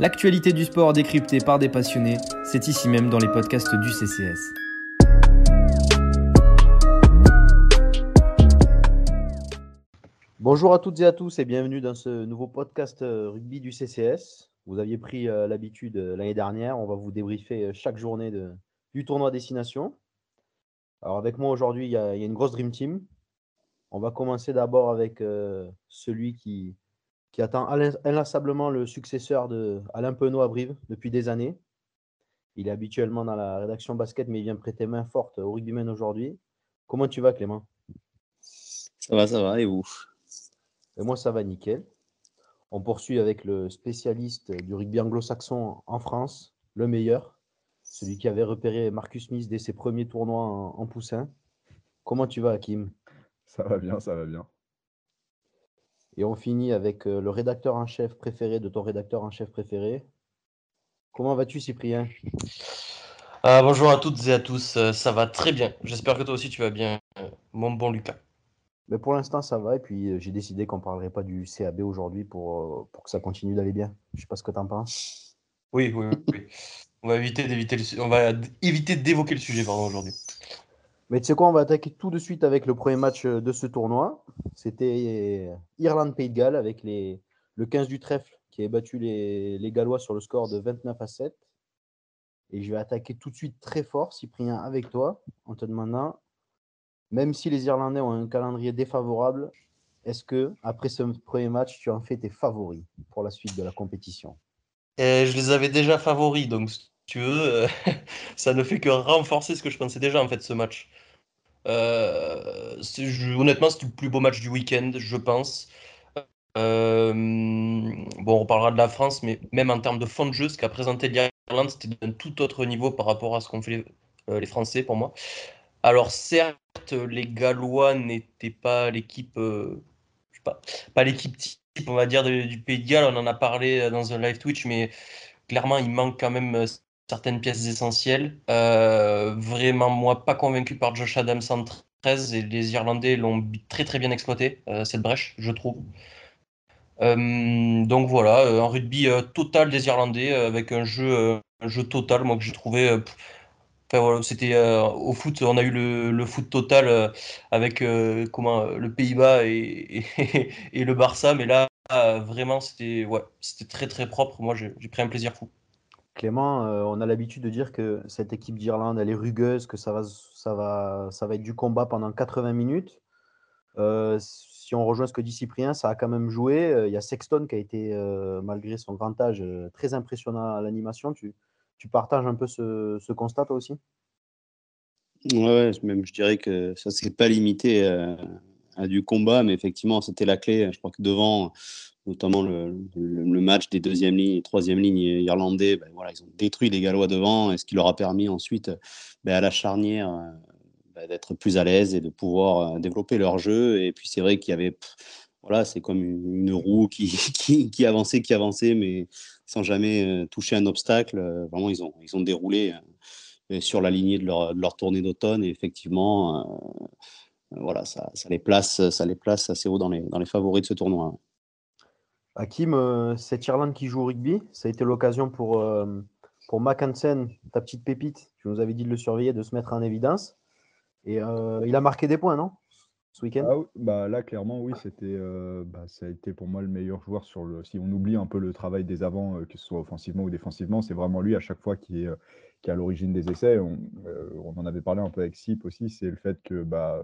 L'actualité du sport décryptée par des passionnés, c'est ici même dans les podcasts du CCS. Bonjour à toutes et à tous et bienvenue dans ce nouveau podcast euh, rugby du CCS. Vous aviez pris euh, l'habitude euh, l'année dernière, on va vous débriefer chaque journée du tournoi Destination. Alors avec moi aujourd'hui, il y, a une grosse Dream Team. On va commencer d'abord avec celui qui, qui attend inlassablement le successeur de Alain Penaud à Brive depuis des années. Il est habituellement dans la rédaction basket, mais il vient prêter main forte au rugbyman aujourd'hui. Comment tu vas, Clément? Ça va, ça va, et vous? Et Moi, ça va nickel. On poursuit avec le spécialiste du rugby anglo-saxon en France, le meilleur, celui qui avait repéré Marcus Smith dès ses premiers tournois en, en poussin. Comment tu vas, Hakim? Ça va bien, ça va bien. Et on finit avec euh, le rédacteur en chef préféré de ton rédacteur en chef préféré. Comment vas-tu, Cyprien? Ah, Bonjour à toutes et à tous. Euh, ça va très bien. J'espère que toi aussi tu vas bien, euh, mon bon Lucas. Mais pour l'instant, ça va. Et puis, j'ai décidé qu'on ne parlerait pas du CAB aujourd'hui pour, pour que ça continue d'aller bien. Je ne sais pas ce que tu en penses. Oui, oui, oui. On va éviter d'éviter on va éviter d'évoquer le sujet aujourd'hui. Mais tu sais quoi, on va attaquer tout de suite avec le premier match euh, de ce tournoi. C'était euh, Irlande-Pays de Galles avec les, le 15 du trèfle qui a battu les, les, Gallois sur le score de 29 à 7. Et je vais attaquer tout de suite très fort, Cyprien, avec toi, en te demandant, même si les Irlandais ont un calendrier défavorable, est-ce que après ce premier match, tu en fais tes favoris pour la suite de la compétition? Et Je les avais déjà favoris, donc si tu veux, ça ne fait que renforcer ce que je pensais déjà en fait ce match. Euh, honnêtement, c'est le plus beau match du week-end, je pense. Euh, bon, on reparlera de la France, mais même en termes de fond de jeu, ce qu'a présenté l'Irlande, c'était d'un tout autre niveau par rapport à ce qu'ont fait euh, les Français pour moi. Alors, certes, les Gallois n'étaient pas l'équipe, pas, pas l'équipe type, on va dire, du Pays de Galles. On en a parlé dans un live Twitch, mais clairement, il manque quand même certaines pièces essentielles. Euh, vraiment, moi, pas convaincu par Josh Adams en 13 et les Irlandais l'ont très très bien exploité, euh, cette brèche, je trouve. Euh, donc voilà, un rugby total des Irlandais avec un jeu, jeu total, moi que j'ai trouvé. Enfin, voilà, c'était au foot, on a eu le, foot total avec comment le Pays-Bas et, et, et, le Barça, mais là vraiment c'était ouais, c'était très très propre. Moi j'ai pris un plaisir fou. Clément, euh, on a l'habitude de dire que cette équipe d'Irlande, elle est rugueuse, que ça va, ça, va, ça va être du combat pendant 80 minutes. Euh, si on rejoint ce que dit Cyprien, ça a quand même joué. Euh, il y a Sexton qui a été, malgré son grand âge, très impressionnant à l'animation. Tu, partages un peu ce, constat, toi aussi? Ouais, même je dirais que ça ne s'est pas limité à, du combat, mais effectivement, c'était la clé. Je crois que devant, notamment le, match des deuxième lignes et troisième lignes irlandais, ben voilà, ils ont détruit les Gallois devant, et ce qui leur a permis ensuite ben à la charnière euh, ben d'être plus à l'aise et de pouvoir euh, développer leur jeu. Et puis c'est vrai qu'il y avait, voilà, c'est comme une, roue qui, avançait, qui avançait, mais sans jamais euh, toucher un obstacle. Vraiment, ils ont, ils ont déroulé sur la lignée de leur, de leur tournée d'automne, et effectivement, voilà, ça, ça, les place, ça les place assez haut dans les, dans les favoris de ce tournoi. Hakim, euh, cette Irlande qui joue au rugby, ça a été l'occasion pour, euh, pour Mac Hansen, ta petite pépite, tu nous avais dit de le surveiller, de se mettre en évidence. Et euh, il a marqué des points, non Ce week-end? Ah, bah Là, clairement, oui, c'était, bah, ça a été pour moi le meilleur joueur sur le. Si on oublie un peu le travail des avants, que ce soit offensivement ou défensivement, c'est vraiment lui à chaque fois qui est, qui à l'origine des essais. On, on, en avait parlé un peu avec Sip aussi, c'est le fait que. Bah,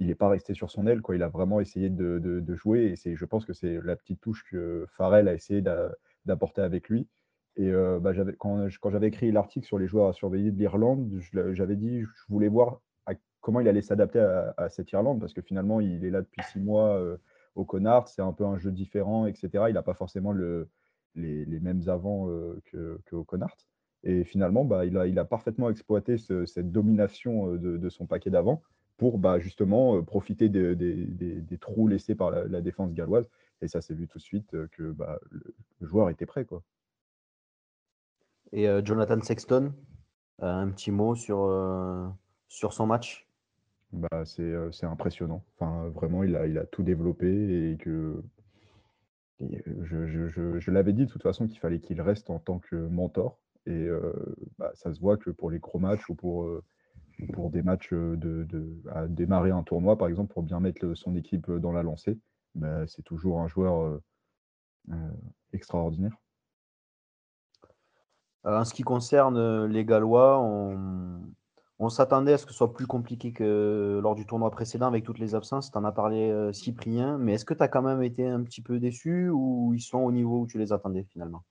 il n'est pas resté sur son aile, quoi. Il a vraiment essayé de, jouer. Et je pense que c'est la petite touche que Farrell a essayé d'apporter avec lui. Et euh, bah, quand, j'avais écrit l'article sur les joueurs à surveiller de l'Irlande, j'avais dit je voulais voir comment il allait s'adapter à, cette Irlande, parce que finalement, il est là depuis six mois euh, au Connard. C'est un peu un jeu différent, etc. Il n'a pas forcément le, les, mêmes avants euh, qu'au Connard. Et finalement, bah, il, a, parfaitement exploité cette domination de, de son paquet d'avant pour bah, justement euh, profiter des trous laissés par la, défense galloise. Et ça s'est vu tout de suite euh, que bah, le, joueur était prêt. Quoi. Et euh, Jonathan Sexton, un petit mot sur, sur son match? Bah, C'est impressionnant. Enfin, vraiment, il a, il a tout développé et que je, l'avais dit de toute façon qu'il fallait qu'il reste en tant que mentor. Et bah, ça se voit que pour les gros matchs ou pour, pour des matchs de, à démarrer un tournoi, par exemple, pour bien mettre son équipe dans la lancée, bah, c'est toujours un joueur extraordinaire. En ce qui concerne les Gallois, on, on s'attendait à ce que ce soit plus compliqué que lors du tournoi précédent avec toutes les absences. Tu en as parlé, euh, Cyprien, mais est-ce que tu as quand même été un petit peu déçu ou ils sont au niveau où tu les attendais finalement?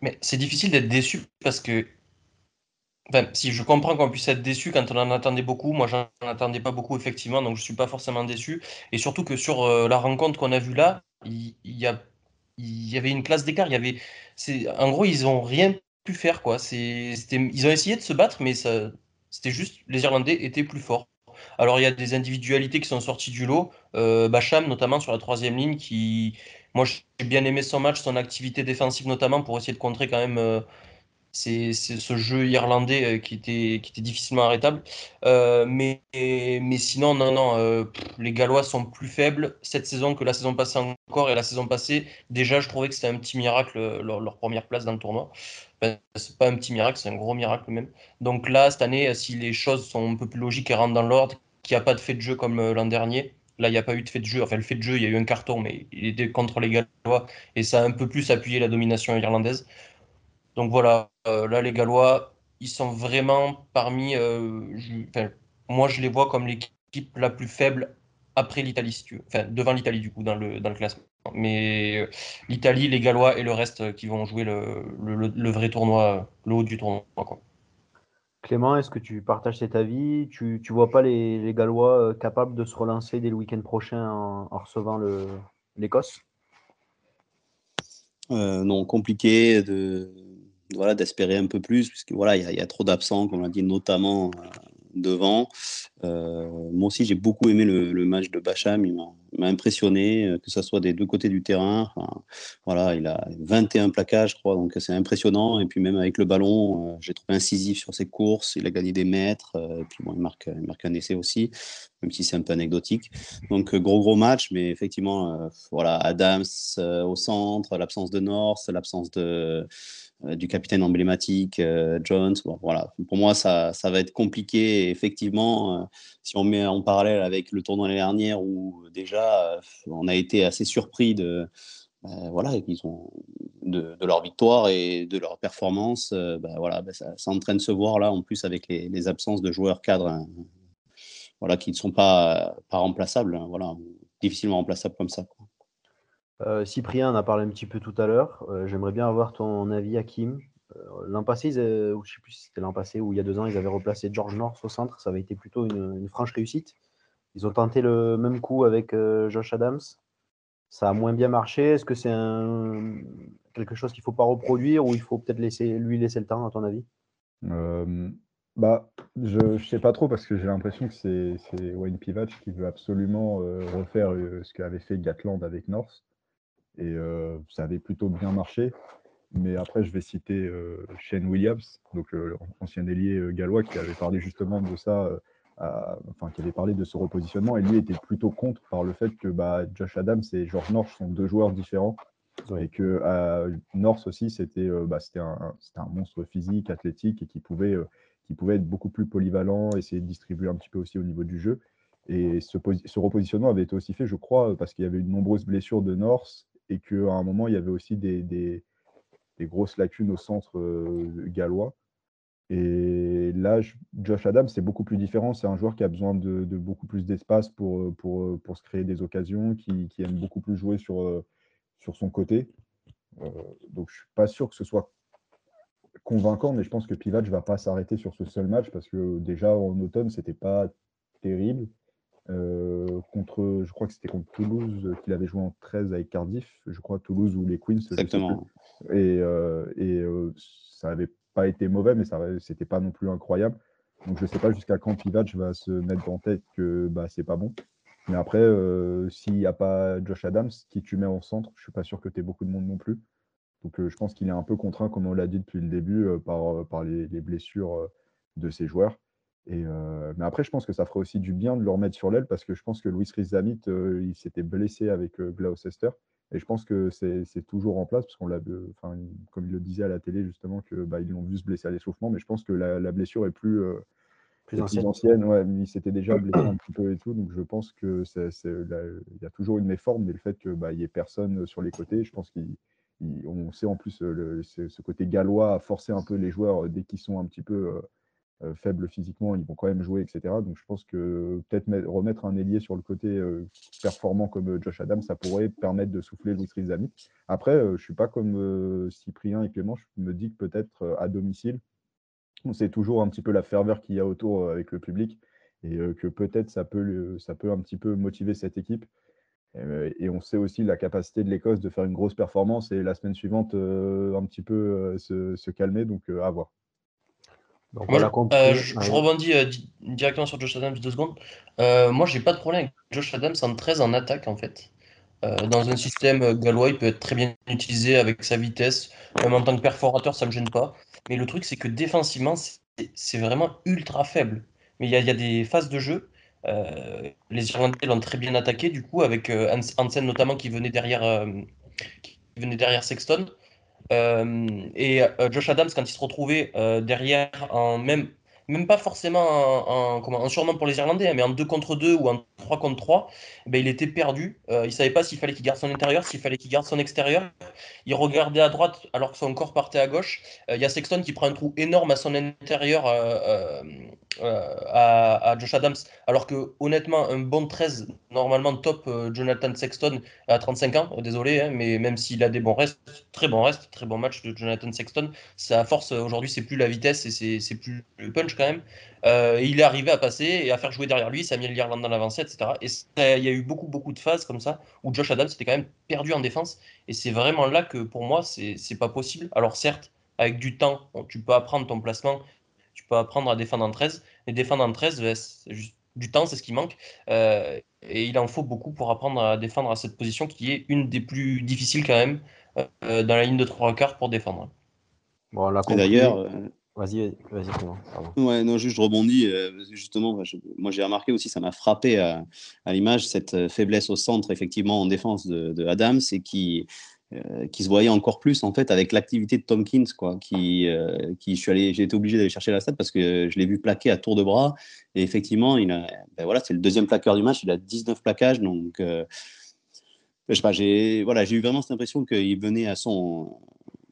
Mais c'est difficile d'être déçu parce que si je comprends qu'on puisse être déçu quand on en attendait beaucoup, moi j'en attendais pas beaucoup effectivement, donc je suis pas forcément déçu. Et surtout que sur euh, la rencontre qu'on a vue là, il, y, il y avait une classe d'écart. Il y avait, en gros, ils ont rien faire. Quoi. Ils ont essayé de se battre, mais c'était juste les Irlandais étaient plus forts. Alors il y a des individualités qui sont sorties du lot. Euh, Bacham, notamment sur la troisième ligne, qui. Moi j'ai bien aimé son match, son activité défensive notamment pour essayer de contrer quand même euh, c'est ce jeu irlandais euh, qui était, qui était difficilement arrêtable. Euh, mais, mais sinon, non, non, euh, les Gallois sont plus faibles cette saison que la saison passée encore. Et la saison passée, déjà, je trouvais que c'était un petit miracle leur, première place dans le tournoi. c'est pas un petit miracle, c'est un gros miracle même. Donc là, cette année, si les choses sont un peu plus logiques et rentrent dans l'ordre, qu'il n'y a pas de fait de jeu comme l'an dernier, Là, il n'y a pas eu de fait de jeu. Enfin, le fait de jeu, il y a eu un carton, mais il était contre les Gallois et ça a un peu plus appuyé la domination irlandaise. Donc voilà, euh, là, les Gallois, ils sont vraiment parmi. Euh, moi, je les vois comme l'équipe la plus faible après l'Italie, si tu veux. Enfin, devant l'Italie, du coup, dans le, dans le classement. Mais euh, l'Italie, les Gallois et le reste qui vont jouer le, le, vrai tournoi, le haut du tournoi. Quoi. Clément, est-ce que tu partages cet avis? Tu ne vois pas les, les, Gallois capables de se relancer dès le week-end prochain en, en recevant l'Écosse? Non, compliqué de voilà, d'espérer un peu plus, puisque voilà, il y, a trop d'absents, comme on l'a dit, notamment euh, devant. Euh, moi aussi, j'ai beaucoup aimé le, match de Bacham. Il m'a impressionné, euh, que ce soit des deux côtés du terrain. voilà, il a 21 plaquages, je crois, donc c'est impressionnant. Et puis même avec le ballon, j'ai trouvé incisif sur ses courses. Il a gagné des mètres. et puis bon, il marque, il marque un essai aussi, même si c'est un peu anecdotique. Donc gros gros match, mais effectivement, voilà, Adams au centre, l'absence de North, l'absence de du capitaine emblématique, euh, Jones. Bon, voilà. Pour moi, ça, ça va être compliqué. effectivement, euh, si on met en parallèle avec le tournoi l'année dernière, où déjà on a été assez surpris de, voilà, ont, de, leur victoire et de leur performance, ben voilà, ben ça, ça, en train de se voir là, en plus avec les, absences de joueurs cadres hein, voilà, qui ne sont pas, pas remplaçables, hein, voilà, difficilement remplaçables comme ça. Euh, Cyprien en a parlé un petit peu tout à l'heure. Euh, j'aimerais bien avoir ton avis, Hakim. Euh, l'an passé, ou je sais plus si c'était l'an passé ou il y a deux ans, ils avaient replacé George North au centre. Ça avait été plutôt une, franche réussite. Ils ont tenté le même coup avec Josh Adams. Ça a moins bien marché. Est-ce que c'est quelque chose qu'il ne faut pas reproduire ou il faut peut-être laisser, lui laisser le temps, à ton avis? Bah, je ne sais pas trop parce que j'ai l'impression que c'est Wayne Pivac qui veut absolument refaire ce qu'avait fait Gatland avec North. Et ça avait plutôt bien marché. Mais après, je vais citer Shane Williams, donc ancien ailier gallois, qui avait parlé justement de ça, enfin, qui avait parlé de ce repositionnement. Et lui était plutôt contre par le fait que bah, Josh Adams et George North sont deux joueurs différents. Et que North aussi, c'était bah, un, un, monstre physique, athlétique, et qui pouvait, qui pouvait être beaucoup plus polyvalent, essayer de distribuer un petit peu aussi au niveau du jeu. Et ce, ce repositionnement avait été aussi fait, je crois, parce qu'il y avait une nombreuse blessure de North et qu'à un moment, il y avait aussi des, des, grosses lacunes au centre euh, gallois. Et là, Josh Adams, c'est beaucoup plus différent. C'est un joueur qui a besoin de, beaucoup plus d'espace pour, euh, pour, euh, pour, se créer des occasions, qui, qui, aime beaucoup plus jouer sur, sur son côté. donc, je ne suis pas sûr que ce soit convaincant, mais je pense que Pivac ne va pas s'arrêter sur ce seul match parce que déjà en automne, c'était pas terrible. Euh, contre, je crois que c'était contre Toulouse euh, qu'il avait joué en 13 avec Cardiff, je crois Toulouse ou les Queens. Exactement. Et, euh, et ça n'avait pas été mauvais, mais ça c'était pas non plus incroyable. Donc je sais pas jusqu'à quand Pivac va se mettre en tête que bah, c'est pas bon. Mais après, s'il n'y a pas Josh Adams, qui tu mets en centre, je suis pas sûr que tu aies beaucoup de monde non plus. Donc je pense qu'il est un peu contraint, comme on l'a dit depuis le début, par, par les, les, blessures de ses joueurs. Et, mais après, je pense que ça ferait aussi du bien de le remettre sur l'aile parce que je pense que Louis Rizamit, il s'était blessé avec Gloucester. Et je pense que c'est toujours en place, parce qu'on l'a, enfin, comme il le disait à la télé, justement, que bah, ils l'ont vu se blesser à l'échauffement, mais je pense que la, blessure est plus, plus, ancienne. Ouais, il s'était déjà blessé un petit peu et tout, donc je pense que c'est, il y a toujours une méforme, mais le fait qu'il bah, n'y ait personne sur les côtés, je pense qu'on sait en plus le, ce côté gallois a forcé un peu les joueurs dès qu'ils sont un petit peu euh, faibles physiquement, ils vont quand même jouer, etc. Donc je pense que peut-être remettre un ailier sur le côté euh, performant comme euh, Josh Adams, ça pourrait permettre de souffler Louis Rizami. Après, je ne suis pas comme Cyprien et Clément, je me dis que peut-être à domicile, on sait toujours un petit peu la ferveur qu'il y a autour avec le public et que peut-être ça peut, ça peut un petit peu motiver cette équipe. Et, on sait aussi la capacité de l'Écosse de faire une grosse performance et la semaine suivante un petit peu se, se, calmer, donc à voir. Euh, je, rebondis euh, directement sur Josh Adams deux secondes. Euh, moi, j'ai pas de problème avec Josh Adams en 13 en attaque en fait. dans un système gallois, il peut être très bien utilisé avec sa vitesse. Même en tant que perforateur, ça me gêne pas. Mais le truc, c'est que défensivement, c'est vraiment ultra faible. Mais il y, y, a des phases de jeu. les Irlandais l'ont très bien attaqué, du coup, avec Hansen notamment qui venait derrière, qui venait derrière Sexton. Euh, et euh, Josh Adams, quand il se retrouvait euh, derrière, en même, même pas forcément en, comment, en sûrement pour les Irlandais, hein, mais en 2 contre 2 ou en 3 contre 3, eh ben, il était perdu. il ne savait pas s'il fallait qu'il garde son intérieur, s'il fallait qu'il garde son extérieur. Il regardait à droite alors que son corps partait à gauche. Il y a Sexton qui prend un trou énorme à son intérieur à, Josh Adams, alors que honnêtement, un bon 13, normalement top Jonathan Sexton à 35 ans, désolé, hein, mais même s'il a des bons restes, très bon reste, très bon match de Jonathan Sexton, sa force aujourd'hui, c'est plus la vitesse et c'est plus le punch quand même. Euh, il est arrivé à passer et à faire jouer derrière lui, Samuel l'Irlande dans l'avancée, etc. Et il y a eu beaucoup, beaucoup de phases comme ça où Josh Adams était quand même perdu en défense. Et c'est vraiment là que pour moi, c'est pas possible. Alors certes, avec du temps, tu peux apprendre ton placement, tu peux apprendre à défendre en 13. Et défendre en 13, ben, c'est juste du temps, c'est ce qui manque. Euh, et il en faut beaucoup pour apprendre à défendre à cette position qui est une des plus difficiles quand même euh, dans la ligne de trois quarts pour défendre. Bon, D'ailleurs, Vas-y, vas-y, Ouais, non, juste je rebondis. Euh, justement, moi j'ai remarqué aussi, ça m'a frappé à, l'image, cette euh, faiblesse au centre, effectivement, en défense de, Adams, et qui, euh, qui se voyait encore plus en fait avec l'activité de Tompkins, quoi. Qui, qui je suis allé, j'ai été obligé d'aller chercher la stat parce que je l'ai vu plaquer à tour de bras, et effectivement, il ben voilà, c'est le deuxième plaqueur du match, il a 19 plaquages, donc. je sais pas, j'ai voilà, j'ai eu vraiment cette impression qu'il venait à son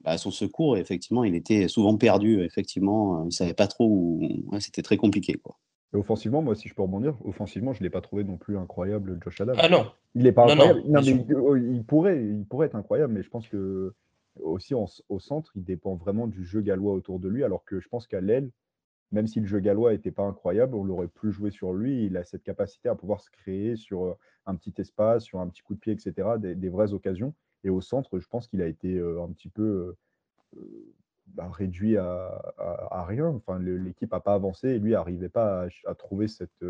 à son secours, effectivement, il était souvent perdu. Effectivement, il ne savait pas trop où. C'était très compliqué. Quoi. Et offensivement, moi, si je peux rebondir, offensivement, je ne l'ai pas trouvé non plus incroyable, Josh Adams. Ah non Il n'est pas incroyable. il, pourrait, il pourrait être incroyable, mais je pense que aussi au centre, il dépend vraiment du jeu gallois autour de lui, alors que je pense qu'à l'aile, même si le jeu gallois n'était pas incroyable, on l'aurait plus joué sur lui. Il a cette capacité à pouvoir se créer sur un petit espace, sur un petit coup de pied, etc., des vraies occasions. Et au centre, je pense qu'il a été un petit peu bah, réduit à, rien. Enfin, l'équipe n'a pas avancé et lui n'arrivait pas à, trouver cette,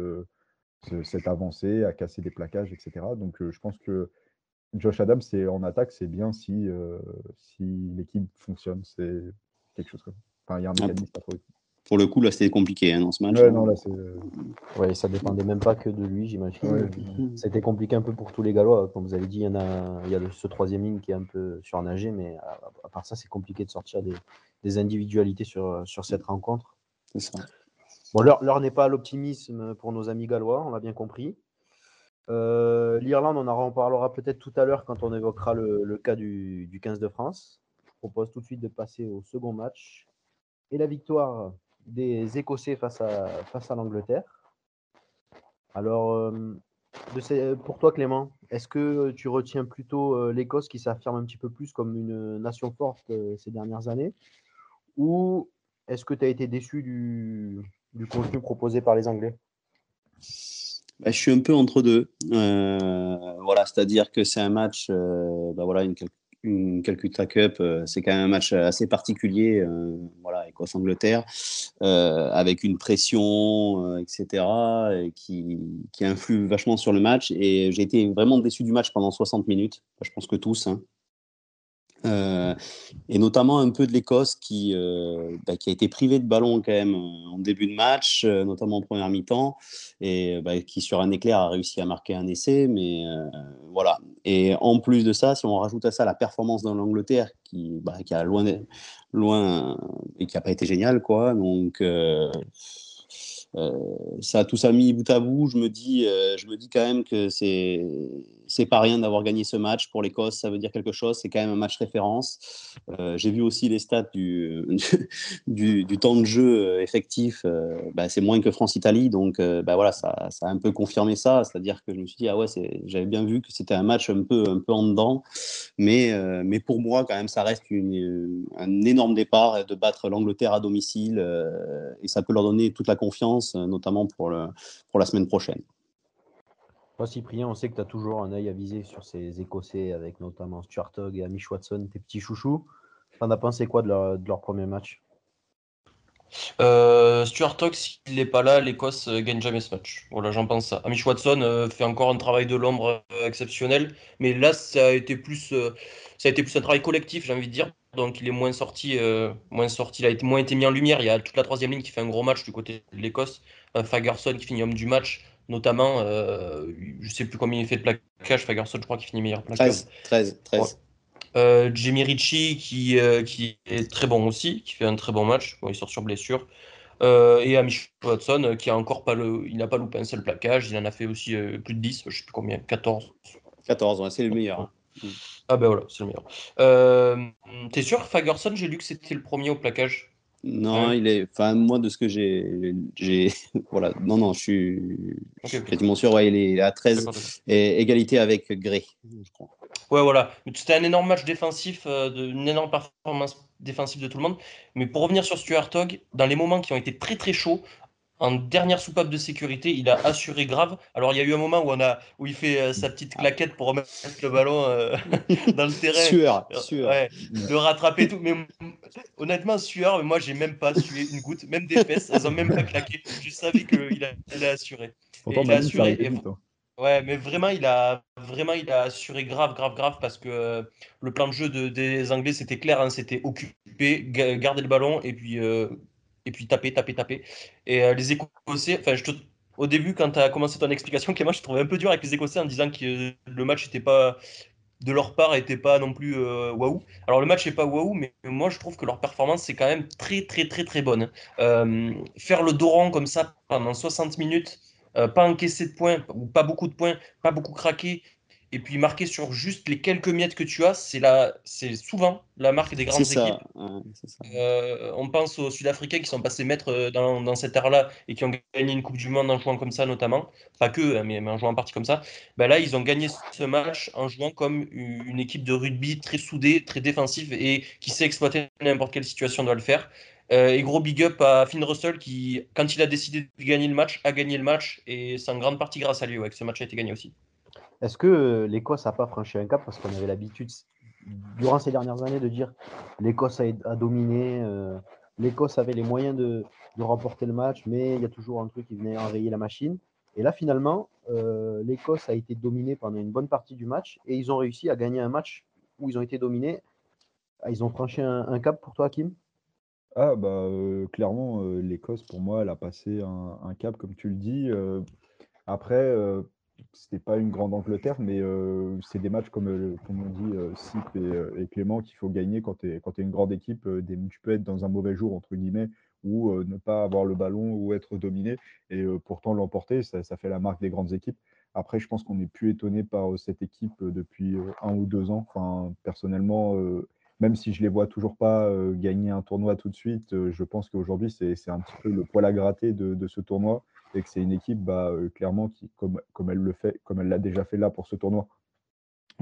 cette avancée, à casser des plaquages, etc. Donc je pense que Josh Adams, c'est en attaque, c'est bien si, si l'équipe fonctionne. C'est quelque chose comme ça. Enfin, il y a un ah, mécanisme à trouver pour le coup, là, c'était compliqué hein, dans ce match. Ouais, non, là, ouais, ça dépendait même pas que de lui, j'imagine. C'était compliqué un peu pour tous les Gallois. Comme vous avez dit, il y, en a, il y a ce troisième ligne qui est un peu surnagé, mais à, part ça, c'est compliqué de sortir des, individualités sur, sur cette rencontre. C'est ça. Bon, l'heure n'est pas à l'optimisme pour nos amis gallois, on l'a bien compris. Euh, L'Irlande, on en reparlera peut-être tout à l'heure quand on évoquera le, cas du, du 15 de France. Je propose tout de suite de passer au second match. Et la victoire des Écossais face à, face à l'Angleterre. Alors, euh, pour toi, Clément, est-ce que tu retiens plutôt euh, l'Écosse qui s'affirme un petit peu plus comme une nation forte euh, ces dernières années? Ou est-ce que tu as été déçu du, du, contenu proposé par les Anglais? Bah, je suis un peu entre deux. voilà, c'est-à-dire que c'est un match, bah, voilà, une, une Calcutta Cup, euh, c'est quand même un match assez particulier, euh, voilà, Écosse-Angleterre, euh, avec une pression, etc., et qui, qui, influe vachement sur le match. Et j'ai été vraiment déçu du match pendant 60 minutes. Je pense que tous. Hein. Euh, et notamment un peu de l'Écosse qui, euh, bah, qui a été privée de ballon quand même euh, en début de match, notamment en première mi-temps, et bah, qui sur un éclair a réussi à marquer un essai. Mais voilà. Et en plus de ça, si on rajoute à ça la performance dans l'Angleterre qui, bah, a loin, loin et qui n'a pas été géniale, quoi. Donc ça, tout ça mis bout à bout, je me dis, je me dis quand même que c'est c'est pas rien d'avoir gagné ce match pour l'Écosse, ça veut dire quelque chose. C'est quand même un match référence. Euh, j'ai vu aussi les stats du, du, temps de jeu euh, effectif. Euh, bah, c'est moins que France-Italie, donc bah, voilà, ça, a un peu confirmé ça. C'est-à-dire que je me suis dit ah ouais, j'avais bien vu que c'était un match un peu en dedans, mais pour moi quand même, ça reste un énorme départ de battre l'Angleterre à domicile et ça peut leur donner toute la confiance, notamment pour la semaine prochaine. Cyprien, on sait que tu as toujours un œil à viser sur ces Écossais, avec notamment Stuart Hogg et Amish Watson, tes petits chouchous. T'en as pensé quoi de leur, premier match? Euh, Stuart Hogg, s'il n'est pas là, l'Écosse euh, gagne jamais ce match. Voilà, j'en pense ça. Amish Watson euh, fait encore un travail de l'ombre exceptionnel, mais là, ça a été plus, ça a été plus un travail collectif, j'ai envie de dire. Donc, il est moins sorti, moins sorti, il a été moins été mis en lumière. Il y a toute la troisième ligne qui fait un gros match du côté de l'Écosse. Fagerson qui finit homme du match notamment, euh, je ne sais plus combien il fait de plaquage, Fagerson, je crois qu'il finit meilleur plaquage. 13, 13, 13. Euh, Jimmy Ritchie qui, euh, qui est très bon aussi, qui fait un très bon match, bon, il sort sur blessure. et Amish Watson qui a encore pas le, il n'a pas loupé un seul plaquage, il en a fait aussi plus de 10, je ne sais plus combien, 14. 14, c'est le meilleur. Hein. Ah ben voilà, c'est le meilleur. T'es sûr, Fagerson, j'ai lu que c'était le premier au plaquage? Non, il est. Enfin, moi, de ce que j'ai. voilà. Non, non, je suis. quasiment sûr. Ouais, il est à 13. Et égalité avec Gray, je crois. Ouais, voilà. C'était un énorme match défensif, euh, de, une énorme performance défensive de tout le monde. Mais pour revenir sur Stuart Hogg, dans les moments qui ont été très très chauds, en dernière soupape de sécurité, il a assuré grave. Alors il y a eu un moment où on a où il fait euh, sa petite claquette pour remettre le ballon euh, dans le terrain. Sueur, sueur. Ouais, de rattraper tout. Mais honnêtement, sueur, moi j'ai même pas sué une goutte, même des fesses, elles ont même pas claqué. Je savais qu'il a, assuré. il a assuré. Hein. Ouais, mais vraiment, il a vraiment il a assuré grave, grave, grave parce que euh, le plan de jeu des Anglais c'était clair, hein, c'était occuper, garder le ballon et puis et puis taper, taper, taper. Et euh, les Écossais, enfin, au début, quand tu as commencé ton explication, Clément, je trouvais un peu dur avec les Écossais en disant que le match n'était pas de leur part n'était pas non plus euh, waouh. Alors le match n'est pas waouh, mais moi je trouve que leur performance c'est quand même très très très très bonne. Euh, faire le Doran comme ça pendant 60 minutes, pas encaisser de points ou pas beaucoup de points, pas beaucoup craquer, et puis marquer sur juste les quelques miettes que tu as, c'est c'est souvent la marque des grandes équipes. Euh, on pense aux Sud-Africains qui sont passés maîtres euh, dans, cette ère-là et qui ont gagné une Coupe du Monde en jouant comme ça notamment, pas que, hein, mais, en jouant en partie comme ça. Ben là, ils ont gagné ce match en jouant comme une équipe de rugby très soudée, très défensive et qui sait exploiter n'importe quelle situation doit le faire. Euh, et gros big up à Finn Russell qui, quand il a décidé de gagner le match, a gagné le match et c'est en grande partie grâce à lui ouais, que ce match a été gagné aussi. Est-ce que euh, l'Écosse n'a pas franchi un cap? Parce qu'on avait l'habitude, durant ces dernières années, de dire l'Écosse a, dominé, euh, l'Écosse avait les moyens de, remporter le match, mais il y a toujours un truc qui venait enrayer la machine. Et là, finalement, euh, l'Écosse a été dominée pendant une bonne partie du match et ils ont réussi à gagner un match où ils ont été dominés. Ah, ils ont franchi un, cap pour toi, Kim? Ah bah clairement l'Écosse pour moi elle a passé un, cap comme tu le dis. après c'était pas une grande Angleterre, mais c'est des matchs comme, comme on dit Sip et, Clément qu'il faut gagner quand tu es, une grande équipe. Des, tu peux être dans un mauvais jour, entre guillemets, ou ne pas avoir le ballon ou être dominé, et pourtant l'emporter, ça, fait la marque des grandes équipes. Après, je pense qu'on n'est plus étonné par cette équipe depuis un ou deux ans. Enfin, personnellement, même si je les vois toujours pas gagner un tournoi tout de suite, je pense qu'aujourd'hui, c'est un petit peu le poil à gratter de ce tournoi et que c'est une équipe bah, euh, clairement qui, comme, comme elle le fait, comme elle l'a déjà fait là pour ce tournoi,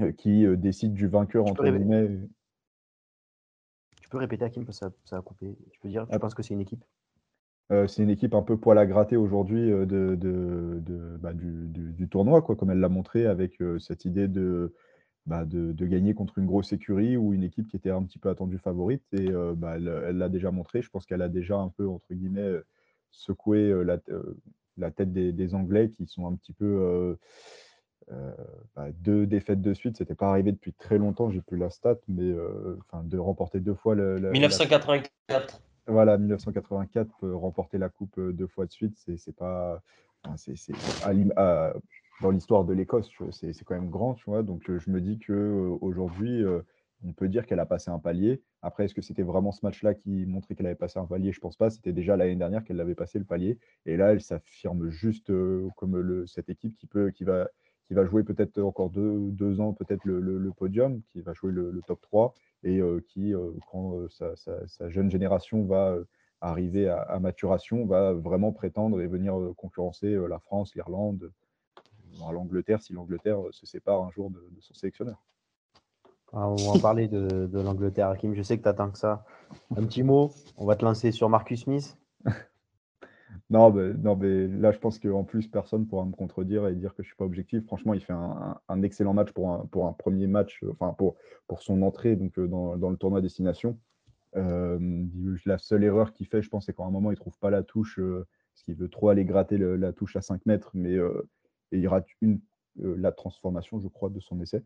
euh, qui euh, décide du vainqueur entre guillemets. Tu peux répéter Hakim parce que ça, a coupé. Tu peux dire, tu ah. penses que c'est une équipe? C'est une équipe un peu poil à gratter aujourd'hui de, de, de bah, du, du, tournoi, quoi, comme elle l'a montré avec cette idée de, bah, de, de, gagner contre une grosse écurie ou une équipe qui était un petit peu attendue favorite. Et bah, elle l'a déjà montré. Je pense qu'elle a déjà un peu, entre guillemets, secoué la, la tête des, Anglais qui sont un petit peu, euh, bah, deux défaites de suite, c'était pas arrivé depuis très longtemps, j'ai plus la stat, mais enfin de remporter deux fois le. 1984. Voilà, 1984, remporter la coupe deux fois de suite, c'est pas. c'est dans l'histoire de l'Écosse, c'est quand même grand, tu vois. Donc je me dis que aujourd'hui, on peut dire qu'elle a passé un palier. Après, est-ce que c'était vraiment ce match-là qui montrait qu'elle avait passé un palier? Je pense pas. C'était déjà l'année dernière qu'elle avait passé le palier. Et là, elle s'affirme juste comme le, cette équipe qui, peut, qui, va, qui va jouer peut-être encore deux, deux ans, peut-être le, podium, qui va jouer le, top 3 et qui, quand sa, jeune génération va arriver à, maturation, va vraiment prétendre et venir concurrencer la France, l'Irlande, l'Angleterre, si l'Angleterre se sépare un jour de son sélectionneur. On va en parler de, l'Angleterre, Hakim. Je sais que tu attends que ça. Un petit mot, on va te lancer sur Marcus Smith. non, mais, là, je pense qu'en plus, personne ne pourra me contredire et dire que je ne suis pas objectif. Franchement, il fait un, excellent match pour un, premier match, euh, pour, son entrée donc, euh, dans, le tournoi Destination. Euh, la seule erreur qu'il fait, je pense, c'est qu'à un moment, il ne trouve pas la touche, parce qu'il veut trop aller gratter la touche à 5 mètres, mais il rate une, la transformation, je crois, de son essai.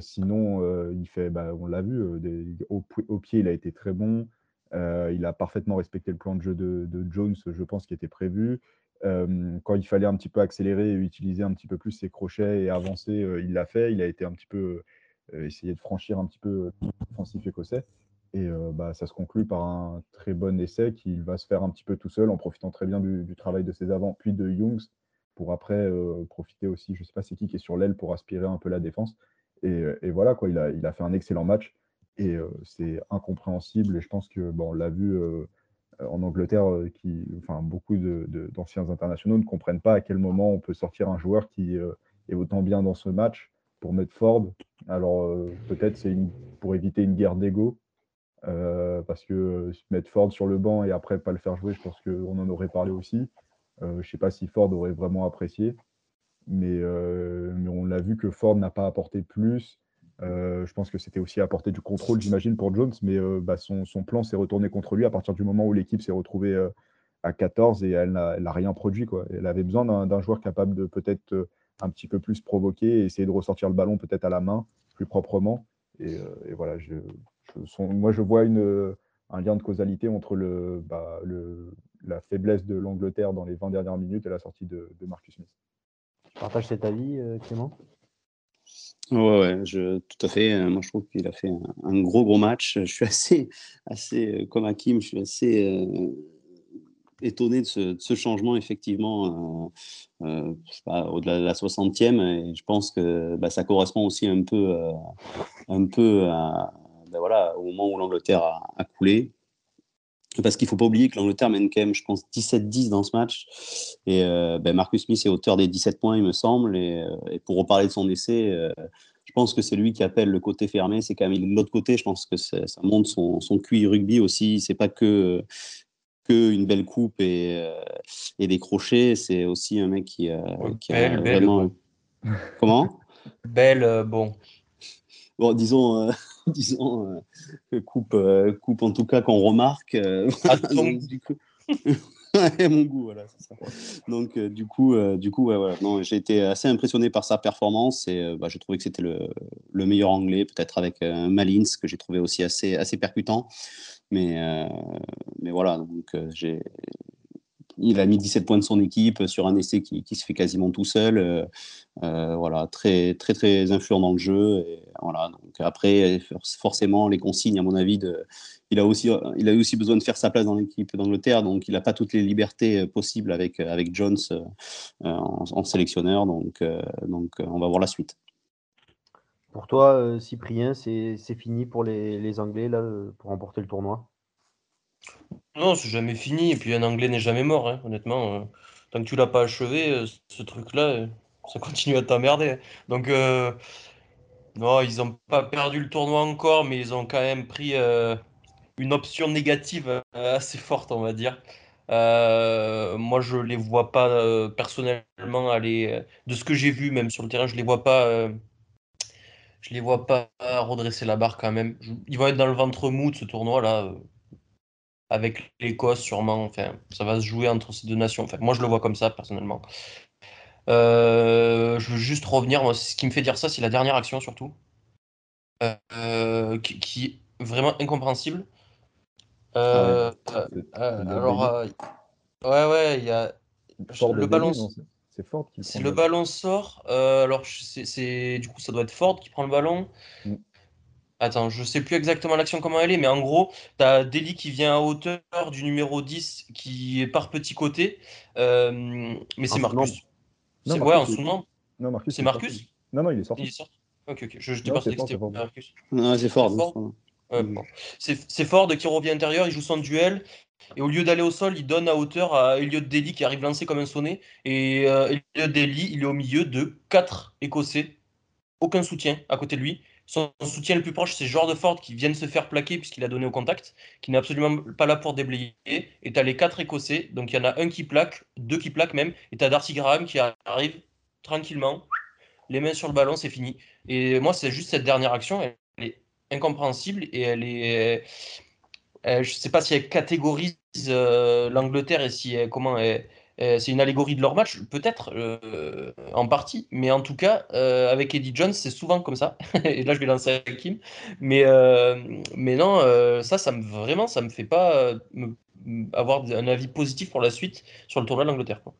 Sinon, il fait, bah, on l'a vu, au, pied, il a été très bon. il a parfaitement respecté le plan de jeu de, Jones, je pense, qui était prévu. quand il fallait un petit peu accélérer et utiliser un petit peu plus ses crochets et avancer, il l'a fait. Il a été un petit peu essayé de franchir un petit peu l'offensif écossais. Et bah, ça se conclut par un très bon essai qu'il va se faire un petit peu tout seul en profitant très bien du, travail de ses avants, puis de Youngs, pour après profiter aussi, je ne sais pas c'est qui qui est sur l'aile pour aspirer un peu la défense. Et, voilà, quoi, il a, il a fait un excellent match. Et c'est incompréhensible. Et je pense que bon, on l'a vu en Angleterre, qui, enfin, beaucoup d'anciens internationaux ne comprennent pas à quel moment on peut sortir un joueur qui est autant bien dans ce match pour mettre Ford. Alors peut-être c'est pour éviter une guerre d'ego. parce que mettre Ford sur le banc et après pas le faire jouer, je pense qu'on en aurait parlé aussi. je ne sais pas si Ford aurait vraiment apprécié. Euh, mais, on l'a vu que Ford n'a pas apporté plus. Euh, je pense que c'était aussi apporter du contrôle, j'imagine, pour Jones, mais euh, bah, son, plan s'est retourné contre lui à partir du moment où l'équipe s'est retrouvée à 14 et elle n'a rien produit. Quoi. Elle avait besoin d'un joueur capable de peut-être un petit peu plus provoquer et essayer de ressortir le ballon peut-être à la main plus proprement. Et, voilà, je, moi je vois une, un lien de causalité entre bah, le, la faiblesse de l'Angleterre dans les 20 dernières minutes et la sortie de Marcus Smith. Partages cet avis, euh, Clément? Ouais, ouais, je, tout à fait. Euh, moi, je trouve qu'il a fait un, gros, gros match. Je suis assez, assez euh, comme Hakim, je suis assez étonné de ce, changement, effectivement, au-delà de la 60e. Et je pense que bah, ça correspond aussi un peu, un peu à, ben voilà, au moment où l'Angleterre a, coulé. Parce qu'il ne faut pas oublier que l'Angleterre mène quand même, je pense, 17-10 dans ce match. Et euh, ben Marcus Smith est auteur des 17 points, il me semble. Et, euh, pour reparler de son essai, euh, je pense que c'est lui qui appelle le côté fermé. C'est quand même de l'autre côté. Je pense que ça montre son, son QI rugby aussi. C'est pas que, que une belle coupe et, et des crochets. C'est aussi un mec qui, qui a vraiment. Comment? Belle, bon. Bon, disons disons, euh, coupe, euh, coupe en tout cas qu'on remarque. Euh, du coup... mon goût, voilà, ça. Donc, du coup, du coup ouais, voilà. non, j'ai été assez impressionné par sa performance et bah, j'ai trouvé que c'était le, le, meilleur anglais, peut-être avec Malins, que j'ai trouvé aussi assez, assez percutant. Mais, mais voilà, donc j'ai il a mis 17 points de son équipe sur un essai qui, se fait quasiment tout seul. Euh, euh, voilà, très, très, très influent dans le jeu. Et voilà, donc après, forcément, les consignes, à mon avis, de, il, a aussi, il a aussi besoin de faire sa place dans l'équipe d'Angleterre. Donc, il n'a pas toutes les libertés possibles avec, avec Jones euh, en, sélectionneur. Donc, donc, on va voir la suite. Pour toi, Cyprien, c'est fini pour les, les Anglais là, pour remporter le tournoi? Non, c'est jamais fini. Et puis un anglais n'est jamais mort, hein, honnêtement. Euh. tant que tu l'as pas achevé, euh, ce truc-là, euh, ça continue à t'emmerder. Donc, non, ils n'ont pas perdu le tournoi encore, mais ils ont quand même pris une option négative assez forte, on va dire. moi, je les vois pas personnellement aller. de ce que j'ai vu, même sur le terrain, je les vois pas. je les vois pas redresser la barre quand même. ils vont être dans le ventre mou de ce tournoi-là avec l'Écosse sûrement. Enfin, ça va se jouer entre ces deux nations. Enfin, moi, je le vois comme ça personnellement. Euh, je veux juste revenir, moi, ce qui me fait dire ça, c'est la dernière action surtout, euh, qui, qui est vraiment incompréhensible. Euh, le alors, ouais, ouais, il y a Ford le ballon. C'est- Ford qui le ballon sort, alors c'est- du coup ça doit être Ford qui prend le ballon. Mm. Attends, je sais plus exactement l'action comment elle est, mais en gros, t'as Deli qui vient à hauteur du numéro 10 qui est par petit côté, euh, mais c'est Marcus. Non, Marcus, ouais, en sous-nom. Non, Marcus. C'est Marcus sorti. Non, non, il est sorti. Il est sorti. Ok, ok. Je, je dis Non, pas c'est que Ford, c'était c'est Ford. Marcus. C'est fort. C'est fort. non, Ouais, Mm. Ford qui revient intérieur, il joue son duel, et au lieu d'aller au sol, il donne à hauteur à Elliot Daly qui arrive lancé comme un sonnet. Et euh, Elliot Daly, il est au milieu de quatre Écossais, aucun soutien à côté de lui. Son soutien le plus proche, c'est George Ford qui vient de se faire plaquer puisqu'il a donné au contact, qui n'est absolument pas là pour déblayer. Et tu as les quatre Écossais, donc il y en a un qui plaque, deux qui plaquent même, et tu as Darcy Graham qui arrive tranquillement, les mains sur le ballon, c'est fini. Et moi, c'est juste cette dernière action, elle est incompréhensible et elle est. euh, je ne sais pas si elle catégorise euh, l'Angleterre et si elle- comment elle- euh, c'est une allégorie de leur match, peut-être euh, en partie, mais en tout cas euh, avec Eddie Jones c'est souvent comme ça. et là je vais lancer à Kim, mais euh, mais non euh, ça ça me vraiment ça me fait pas euh, me- avoir un avis positif pour la suite sur le tournoi de l'Angleterre. quoi.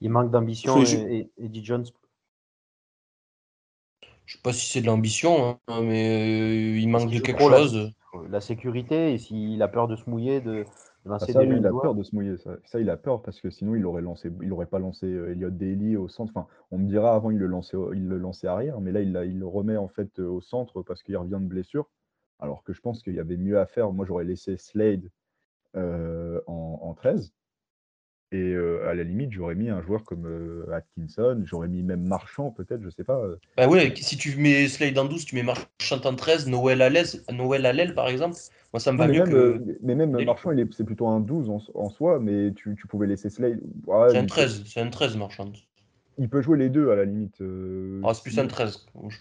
Il manque d'ambition et, et- Eddie Jones. Je sais pas si c'est de l'ambition, hein, mais euh, il manque de quelque chose. La sécurité, et s'il a peur de se mouiller, de Ah, lancer ça, des oui, jeunes il a joueurs. peur de se mouiller. Ça, Ça, il a peur parce que sinon, il aurait lancé, il aurait pas lancé euh, Elliot Daly au centre. Enfin, on me dira avant, il le lançait, il le lançait arrière, mais là, il le remet en fait euh, au centre parce qu'il revient de blessure. Alors que je pense qu'il y avait mieux à faire. Moi, j'aurais laissé Slade euh, en, en 13. Et euh, à la limite, j'aurais mis un joueur comme euh, Atkinson, j'aurais mis même Marchand, peut-être, je sais pas. euh, Bah ouais, si tu mets Slade en 12, tu mets Marchand en 13, Noël à l'aise, Noël à l'aile par exemple, moi ça me Non, va mais, mieux même, que. mais même Marchand, c'est plutôt un 12 en, en soi, mais tu, tu pouvais laisser Slade. C'est un il peut- 13, c'est un 13 Marchand. Il peut jouer les deux à la limite. Ah, c'est plus un 13. Je-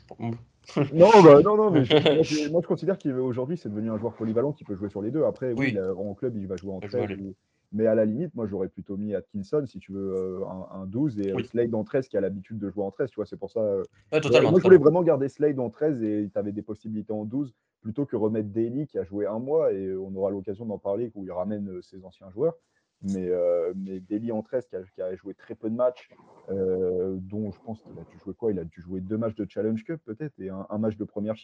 Non, bah, non, non, mais je, moi, je, moi, je considère qu'aujourd'hui, c'est devenu un joueur polyvalent qui peut jouer sur les deux. Après, oui, en club, il va jouer en Il va jouer à 13. Mais à la limite, moi, j'aurais plutôt mis Atkinson, si tu veux, euh, un, un 12 et euh, Oui. Slade en 13 qui a l'habitude de jouer en 13. Tu vois, c'est pour ça. euh, Ouais, totalement. moi, je voulais totalement. vraiment garder Slade en 13 et tu avais des possibilités en 12 plutôt que remettre Daly qui a joué un mois et on aura l'occasion d'en parler où il ramène ses anciens joueurs. Mais, euh, mais Daly en 13 qui a, qui a joué très peu de matchs, euh, dont je pense qu'il a dû jouer quoi? Il a dû jouer deux matchs de Challenge Cup peut-être et un, un match de première.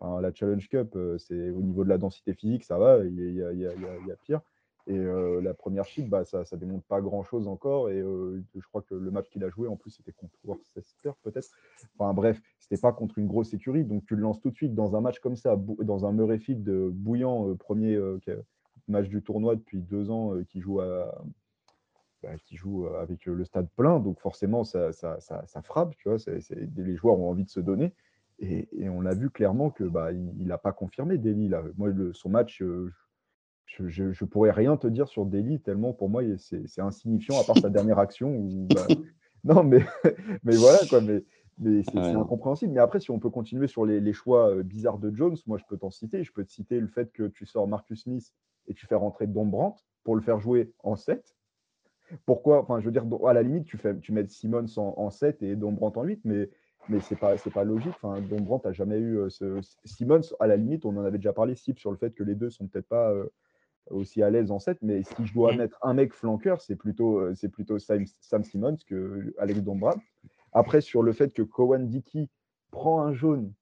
Enfin, la Challenge Cup, c'est au niveau de la densité physique, ça va, y a- il y a- il y a- il y a pire. Et euh, la première sheet, bah, ça ne démontre pas grand-chose encore. Et euh, je crois que le match qu'il a joué, en plus, c'était contre Worcester, peut-être. Enfin bref, c'était pas contre une grosse sécurité. Donc tu le lances tout de suite dans un match comme ça, dans un Murrayfield euh, bouillant, premier match du tournoi depuis deux ans, qui joue bah, qui joue avec le stade plein, donc forcément ça, ça, ça- frappe, tu vois, les joueurs ont envie de se donner. Et, on a vu clairement que bah, il n'a pas confirmé Delhi. Moi, son match, je, je, je pourrais rien te dire sur Delhi, tellement pour moi, c'est c'est insignifiant, à part sa dernière action. Où, bah, non, mais, mais voilà, quoi. Mais, mais c'est Ouais, incompréhensible. Mais après, si on peut continuer sur les, les choix euh, bizarres de Jones, moi, je peux t'en citer. Je peux te citer le fait que tu sors Marcus Smith et tu fais rentrer Don Brandt pour le faire jouer en 7. Pourquoi Enfin, je veux dire, à la limite, tu, fais, tu mets Simmons en, en 7 et Don Brandt en 8, mais, mais c'est pas, c'est pas logique. Enfin, Don Brandt n'a jamais eu euh, ce. Simmons, à la limite, on en avait déjà parlé, Sip, sur le fait que les deux sont peut-être pas euh, aussi à l'aise en 7, mais si je dois Mm. mettre un mec flanqueur, c'est plutôt, euh, c'est plutôt Sam, Sam Simmons que Alex Don Brandt. Après, sur le fait que Cowan Dickey prend un jaune,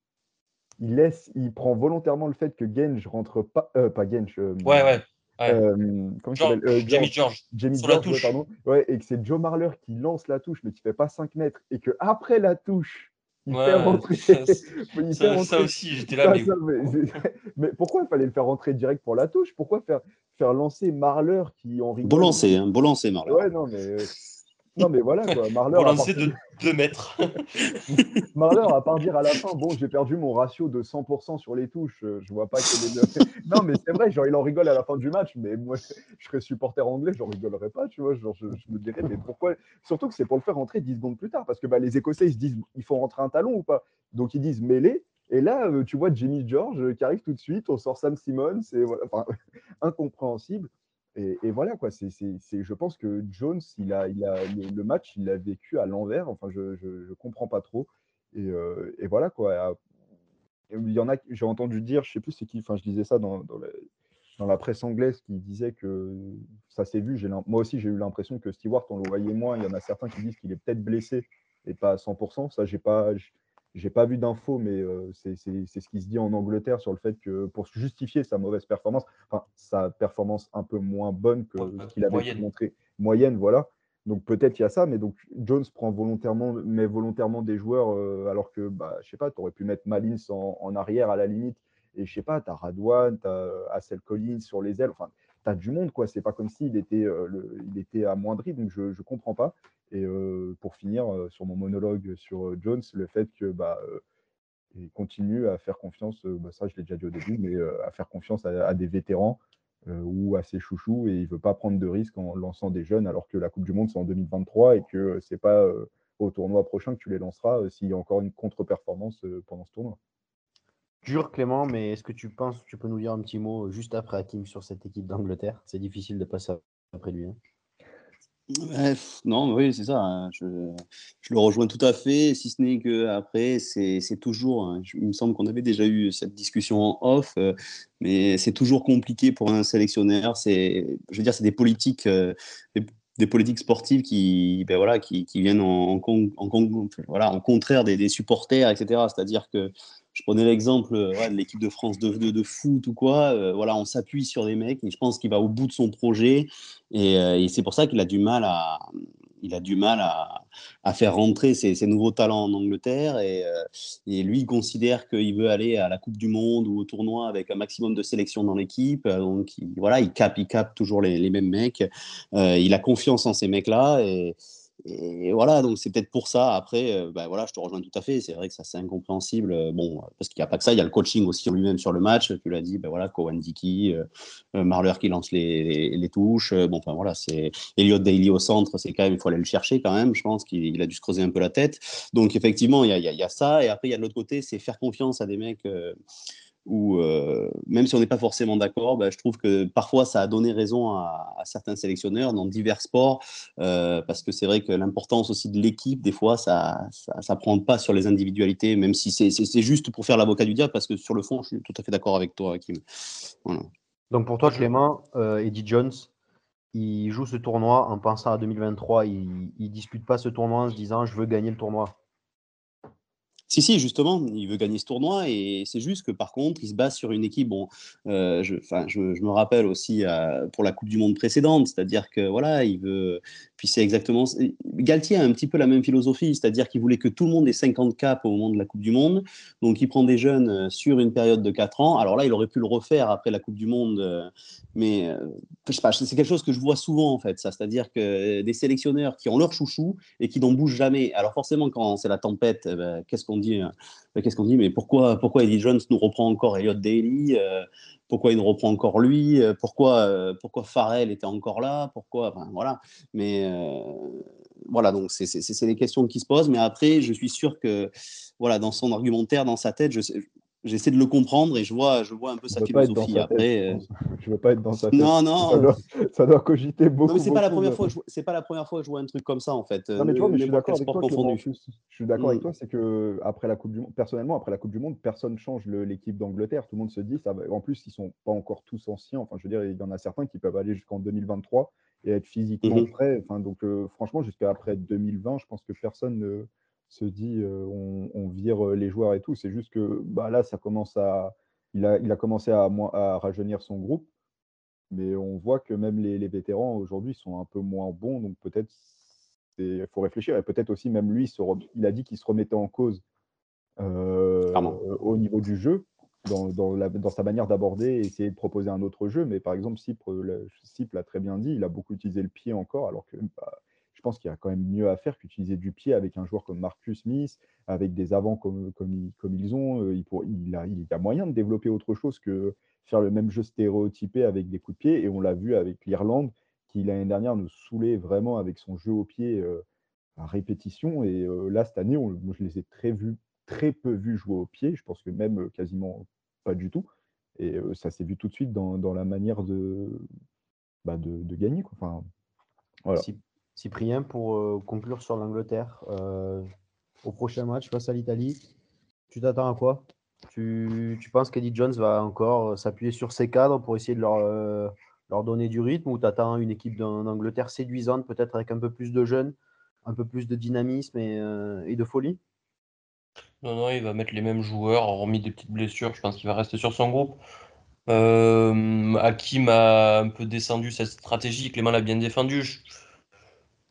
il laisse, il prend volontairement le fait que Genge rentre pas, euh, pas Genge, euh, Ouais, ouais. ouais. euh, comment il George, Jamie George. Jamie Sur la George, ouais, touche. pardon. Ouais, et que c'est Joe Marler qui lance la touche, mais qui fait pas 5 mètres, et que après la touche, il Ouais, fait rentrer. ça, il fait Ça, rentrer- ça aussi, j'étais là, ça, mais ça, mais, mais pourquoi il fallait le faire rentrer direct pour la touche? Pourquoi faire, faire lancer Marler qui en rigole Beau lancer, hein, beau lancer, Marlon. Ouais, non, mais. Non, mais voilà, quoi. Marler, pour lancer de 2 mètres. Marler, à part dire à la fin, bon, j'ai perdu mon ratio de 100% sur les touches, euh, je vois pas quel est le. non, mais c'est vrai, genre, il en rigole à la fin du match, mais moi, je serais supporter anglais, j'en rigolerais pas, tu vois. Genre, je, je me dirais, mais pourquoi? Surtout que c'est pour le faire rentrer 10 secondes plus tard, parce que bah, les Écossais, ils se disent, il faut rentrer un talon ou pas Donc, ils disent mêlée. Et là, euh, tu vois Jimmy George euh, qui arrive tout de suite, on sort Sam Simmons, c'est voilà, enfin, incompréhensible. Et, voilà, quoi. C'est, je pense que Jones, il a, il a, le match, il l'a vécu à l'envers. Enfin, je ne comprends pas trop. Et, et, voilà, quoi. Il y en a, j'ai entendu dire, je sais plus c'est qui, enfin, je disais ça dans, dans, dans, la presse anglaise qui disait que ça s'est vu. Moi aussi, j'ai eu l'impression que Stewart, on le voyait moins. Il y en a certains qui disent qu'il est peut-être blessé et pas à 100%. Ça, j'ai pas, j'ai pas vu d'infos, mais euh, c'est ce qui se dit en Angleterre sur le fait que pour justifier sa mauvaise performance, enfin sa performance un peu moins bonne que ce qu'il avait montré, moyenne, voilà. Donc peut-être il y a ça, mais donc Jones prend volontairement, met volontairement des joueurs euh, alors que, bah, je sais pas, tu aurais pu mettre Malins en, arrière à la limite, et je sais pas, tu as Radwan, tu as Assel Collins sur les ailes, enfin, tu as du monde, quoi. C'est pas comme s'il était, euh, il était amoindri, donc je ne comprends pas. Et pour finir sur mon monologue sur Jones, le fait que bah, il continue à faire confiance, bah, ça je l'ai déjà dit au début, mais à faire confiance à, des vétérans ou à ses chouchous et il ne veut pas prendre de risques en lançant des jeunes alors que la Coupe du Monde c'est en 2023 et que c'est pas au tournoi prochain que tu les lanceras s'il y a encore une contre-performance pendant ce tournoi. Dur Clément, mais est-ce que tu penses, tu peux nous dire un petit mot juste après Hakim sur cette équipe d'Angleterre? C'est difficile de passer après lui. Hein. Non, oui, c'est ça. Hein. Je, le rejoins tout à fait, si ce n'est que après, c'est toujours. Hein, il me semble qu'on avait déjà eu cette discussion en off, euh, mais c'est toujours compliqué pour un sélectionneur. C'est, je veux dire, c'est des politiques, euh, des, politiques sportives qui, ben voilà, qui, qui viennent en, en, voilà, en contraire des, des supporters, etc. C'est-à-dire que je prenais l'exemple de l'équipe de France de, de, foot ou quoi. Euh, voilà, on s'appuie sur des mecs et je pense qu'il va au bout de son projet. Et, euh, c'est pour ça qu'il a du mal à, il a du mal à, faire rentrer ses, nouveaux talents en Angleterre. Et, euh, et lui, il considère qu'il veut aller à la Coupe du Monde ou au tournoi avec un maximum de sélection dans l'équipe. Donc, il, voilà, il capte, il capte toujours les, les mêmes mecs. il a confiance en ces mecs-là. Et, et voilà, donc c'est peut-être pour ça. Après, euh, ben voilà, je te rejoins tout à fait. C'est vrai que ça, c'est incompréhensible. Euh, bon, parce qu'il n'y a pas que ça, il y a le coaching aussi lui-même sur le match. Tu l'as dit, ben voilà, Cohen Dickey, euh, Marler qui lance les, les, touches. bon, enfin voilà, c'est Elliot Daly au centre. C'est quand même, il faut aller le chercher quand même. Je pense qu'il a dû se creuser un peu la tête. Donc effectivement, il y a, y a, ça. Et après, il y a de l'autre côté, c'est faire confiance à des mecs où euh, même si on n'est pas forcément d'accord, bah, je trouve que parfois ça a donné raison à, certains sélectionneurs dans divers sports, euh, parce que c'est vrai que l'importance aussi de l'équipe, des fois, ça ça, prend pas sur les individualités, même si c'est juste pour faire l'avocat du diable, parce que sur le fond, je suis tout à fait d'accord avec toi, Hakim. Donc pour toi, Clément, euh, Eddie Jones, il joue ce tournoi en pensant à 2023, il ne dispute pas ce tournoi en se disant je veux gagner le tournoi. Si, si, justement, il veut gagner ce tournoi et c'est juste que par contre, il se base sur une équipe. Bon, euh, je, me rappelle aussi euh, pour la Coupe du Monde précédente, c'est-à-dire que voilà, il veut. Puis c'est exactement. Galtier a un petit peu la même philosophie, c'est-à-dire qu'il voulait que tout le monde ait 50 caps au moment de la Coupe du Monde. Donc il prend des jeunes euh, sur une période de 4 ans. Alors là, il aurait pu le refaire après la Coupe du Monde, mais je sais pas, c'est quelque chose que je vois souvent en fait, ça. C'est-à-dire que des sélectionneurs qui ont leur chouchou et qui n'en bougent jamais. Alors forcément, quand c'est la tempête, ben, qu'est-ce qu'on dit euh, Qu'est-ce qu'on dit Mais pourquoi, pourquoi Eddie Jones nous reprend encore Elliot Daly euh, Pourquoi il nous reprend encore lui euh, Pourquoi, pourquoi Farrell était encore là Pourquoi Voilà. Mais voilà, donc c'est des questions qui se posent. Mais après, je suis sûr que voilà, dans son argumentaire, dans sa tête, je, j'essaie de le comprendre et je vois, je vois un peu sa philosophie. Après, euh, je veux pas être dans sa tête. Non, non. Ça doit, cogiter beaucoup. Non, c'est pas la première fois. C'est pas la première fois que je vois un truc comme ça en fait. Non, mais tu vois, mais je suis d'accord avec toi. Je suis d'accord avec toi, c'est que après la Coupe du Monde, personnellement, après la Coupe du Monde, personne change l'équipe d'Angleterre. Tout le monde se dit, ça va... en plus, ils sont pas encore tous anciens. Enfin, je veux dire, il y en a certains qui peuvent aller jusqu'en 2023 et être physiquement mhm. prêts. Enfin, donc, euh, franchement, jusqu'à après 2020, je pense que personne ne se dit on, vire les joueurs et tout. C'est juste que bah, là, ça commence à. Il a, il a commencé à, à rajeunir son groupe, mais on voit que même les, vétérans aujourd'hui sont un peu moins bons. Donc peut-être il faut réfléchir. Et peut-être aussi, même lui, il a dit qu'il se remettait en cause au niveau du jeu. Dans, dans, sa manière d'aborder et essayer de proposer un autre jeu. Mais par exemple, Cypre, l'a très bien dit, il a beaucoup utilisé le pied encore, alors que bah, je pense qu'il y a quand même mieux à faire qu'utiliser du pied avec un joueur comme Marcus Smith, avec des avants comme, ils ont. Euh, il, a, y a moyen de développer autre chose que faire le même jeu stéréotypé avec des coups de pied. Et on l'a vu avec l'Irlande, qui l'année dernière nous saoulait vraiment avec son jeu au pied euh, à répétition. Et euh, là, cette année, moi, je les ai très, très peu vus jouer au pied. Je pense que même quasiment pas du tout. Et ça s'est vu tout de suite dans, la manière de, bah, gagner. Voilà. Cyprien, pour conclure sur l'Angleterre, au prochain match face à l'Italie, tu t'attends à quoi? Tu, penses qu'Eddie Jones va encore s'appuyer sur ses cadres pour essayer de leur, donner du rythme ou tu attends une équipe d'Angleterre séduisante, peut-être avec un peu plus de jeunes, un peu plus de dynamisme et, de folie? Non, non, il va mettre les mêmes joueurs, hormis des petites blessures. Je pense qu'il va rester sur son groupe. Euh, Hakim a un peu descendu cette stratégie, Clément l'a bien défendu.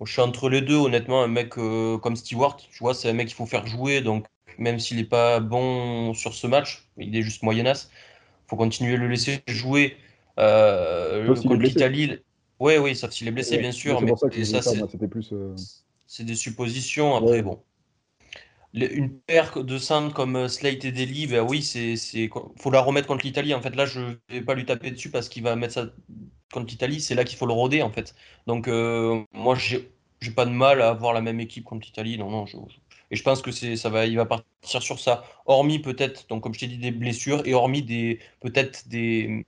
Je, suis entre les deux, honnêtement. Un mec euh, comme Stewart, tu vois, c'est un mec qu'il faut faire jouer. Donc, même s'il n'est pas bon sur ce match, il est juste moyenasse. Il faut continuer à le laisser jouer. Euh, contre l'Italie. Oui, oui, sauf s'il est blessé, bien sûr. Mais ça, c'était plus. Euh, c'est des suppositions. Après, bon une paire de centres comme euh, Slate et Deli, ben oui, c'est, faut la remettre contre l'Italie. En fait, là, je vais pas lui taper dessus parce qu'il va mettre ça contre l'Italie. C'est là qu'il faut le roder, en fait. Donc, euh, moi, j'ai, j'ai pas de mal à avoir la même équipe contre l'Italie. Non, non. et je pense que c'est, ça va, il va partir sur ça. Hormis peut-être, donc comme je t'ai dit, des blessures et hormis des, peut-être des,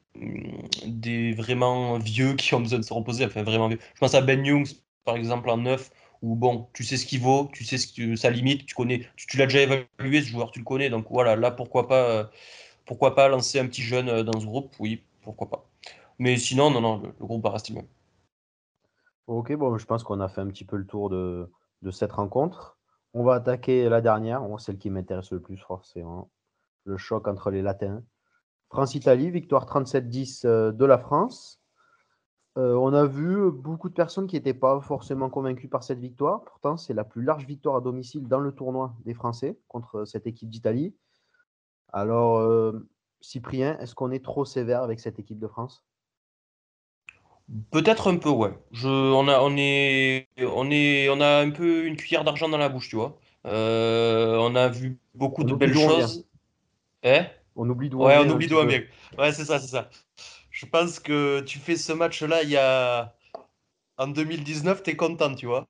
des vraiment vieux qui ont besoin de se reposer. Enfin, vraiment vieux. Je pense à Ben Youngs, par exemple, en neuf où bon, tu sais ce qu'il vaut, tu sais ce que sa limite, tu connais, tu, l'as déjà évalué ce joueur, tu le connais, donc voilà, là pourquoi pas, euh, pourquoi pas lancer un petit jeune euh, dans ce groupe, oui, pourquoi pas. Mais sinon, non, non, le, groupe va rester le même. Ok, bon, je pense qu'on a fait un petit peu le tour de, cette rencontre. On va attaquer la dernière, celle qui m'intéresse le plus, forcément. Le choc entre les Latins. France-Italie, victoire 37-10 euh, de la France. Euh, on a vu beaucoup de personnes qui n'étaient pas forcément convaincues par cette victoire. Pourtant, c'est la plus large victoire à domicile dans le tournoi des Français contre cette équipe d'Italie. Alors, euh, Cyprien, est-ce qu'on est trop sévère avec cette équipe de France? Peut-être un peu, ouais. on, a, on, est, on, est, on a un peu une cuillère d'argent dans la bouche, tu vois. Euh, on a vu beaucoup de belles choses. Eh on oublie d'où Ouais, on oublie d'où Ouais, c'est ça, c'est ça. Je pense que tu fais ce match-là il y a en 2019, tu es content, tu vois.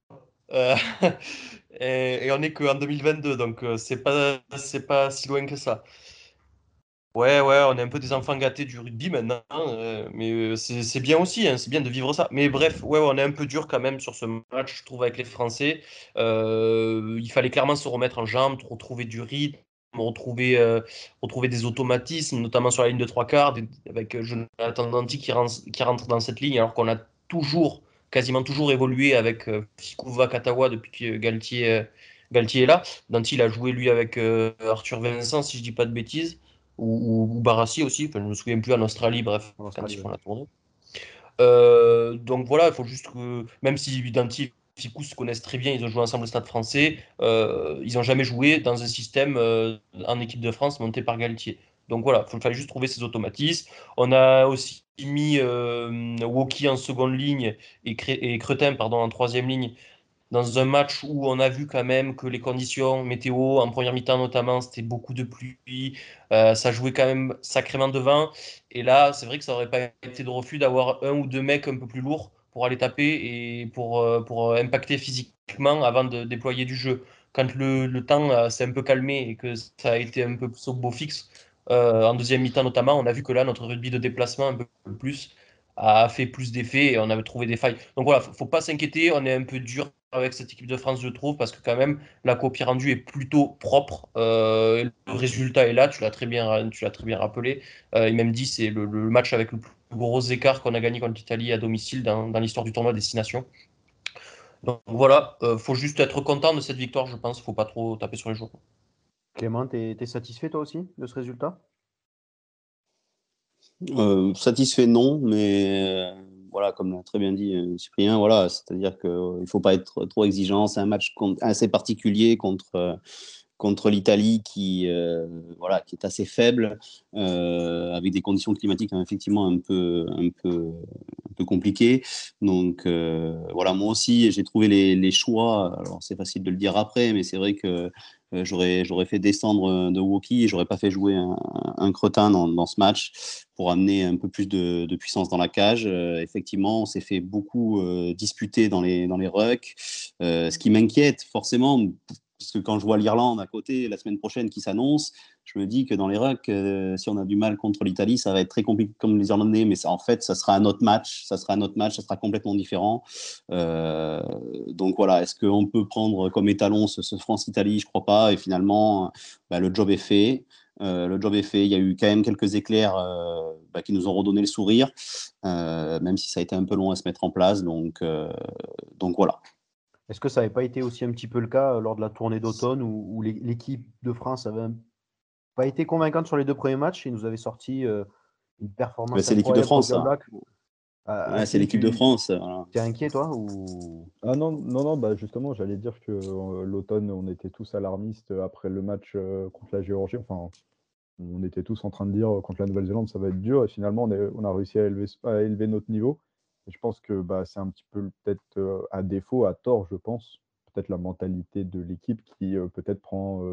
Euh, et, on n'est qu'en 2022, donc euh, c'est pas c'est pas si loin que ça. Ouais, ouais, on est un peu des enfants gâtés du rugby maintenant, euh, mais c'est bien aussi, hein, c'est bien de vivre ça. Mais bref, ouais, on est un peu dur quand même sur ce match, je trouve, avec les Français. il fallait clairement se remettre en jambes, retrouver du rythme, retrouver, euh, retrouver des automatismes, notamment sur la ligne de trois quarts, avec euh, Jonathan Danti qui rentre, qui rentre dans cette ligne, alors qu'on a toujours, quasiment toujours évolué avec euh, Katawa depuis que Galtier, Galtier est là. Danti, il a joué lui avec Arthur Vincent, si je dis pas de bêtises, ou, ou, Barassi aussi, enfin, je ne me souviens plus, en Australie, bref, en Australie, quand ils font la tournée. donc voilà, il faut juste que, même si Danti Ficou se connaissent très bien, ils ont joué ensemble au Stade français. Euh, ils n'ont jamais joué dans un système euh, en équipe de France monté par Galtier. Donc voilà, il fallait juste trouver ces automatismes. On a aussi mis euh, Woki en seconde ligne et, et Cretin pardon, en troisième ligne dans un match où on a vu quand même que les conditions météo, en première mi-temps notamment, c'était beaucoup de pluie, ça jouait quand même sacrément devant. Et là, c'est vrai que ça n'aurait pas été de refus d'avoir un ou deux mecs un peu plus lourds pour aller taper et pour, euh, pour euh, impacter physiquement avant de déployer du jeu. Quand le, le temps euh, s'est un peu calmé et que ça a été un peu plus au beau fixe, en deuxième mi-temps notamment, on a vu que là, notre rugby de déplacement un peu plus a fait plus d'effets et on avait trouvé des failles. Donc voilà, faut, faut pas s'inquiéter, on est un peu dur avec cette équipe de France, je trouve, parce que quand même, la copie rendue est plutôt propre. le résultat est là, tu l'as très bien, tu l'as très bien rappelé. Euh, même dit, c'est le, match avec le plus gros écart qu'on a gagné contre l'Italie à domicile dans, l'histoire du tournoi Destination. Donc voilà, il euh, faut juste être content de cette victoire, je pense. Faut pas trop taper sur les joueurs. Clément, tu es, satisfait toi aussi de ce résultat? Euh, Satisfait non, mais euh, voilà, comme l'a très bien dit Cyprien, voilà, c'est-à-dire qu'il ne faut pas être trop exigeant. C'est un match assez particulier contre contre l'Italie qui, euh, voilà, qui est assez faible, euh, avec des conditions climatiques hein, effectivement un peu, un peu, un peu compliquées. Donc euh, voilà, moi aussi, j'ai trouvé les, les, choix. Alors c'est facile de le dire après, mais c'est vrai que j'aurais, j'aurais fait descendre de Woki et j'aurais pas fait jouer un, un cretin dans, dans, ce match pour amener un peu plus de, de puissance dans la cage. effectivement, on s'est fait beaucoup disputer dans les, dans les rucks, ce qui m'inquiète forcément parce que quand je vois l'Irlande à côté la semaine prochaine qui s'annonce, je me dis que dans les rucks, euh, si on a du mal contre l'Italie, ça va être très compliqué comme les Irlandais, mais en fait, ça sera un autre match, ça sera un autre match, ça sera complètement différent. Euh, donc voilà, est-ce qu'on peut prendre comme étalon ce, France-Italie? Je crois pas. Et finalement, bah, le job est fait. Euh, le job est fait. Il y a eu quand même quelques éclairs bah, qui nous ont redonné le sourire, même si ça a été un peu long à se mettre en place. Donc voilà. Est-ce que ça n'avait pas été aussi un petit peu le cas euh, lors de la tournée d'automne où, l'équipe de France avait pas été convaincante sur les deux premiers matchs et nous avait sorti euh, une performance C'est l'équipe de France. Ah, c'est l'équipe de France. Tu es inquiet, toi ou... Ah non, non, non bah justement, j'allais dire que euh, l'automne, on était tous alarmistes après le match contre la Géorgie. Enfin, on était tous en train de dire contre la Nouvelle-Zélande, ça va être dur. Et finalement, on, a réussi à élever notre niveau je pense que bah, c'est un petit peu peut-être à défaut, à tort, je pense, peut-être la mentalité de l'équipe qui peut-être prend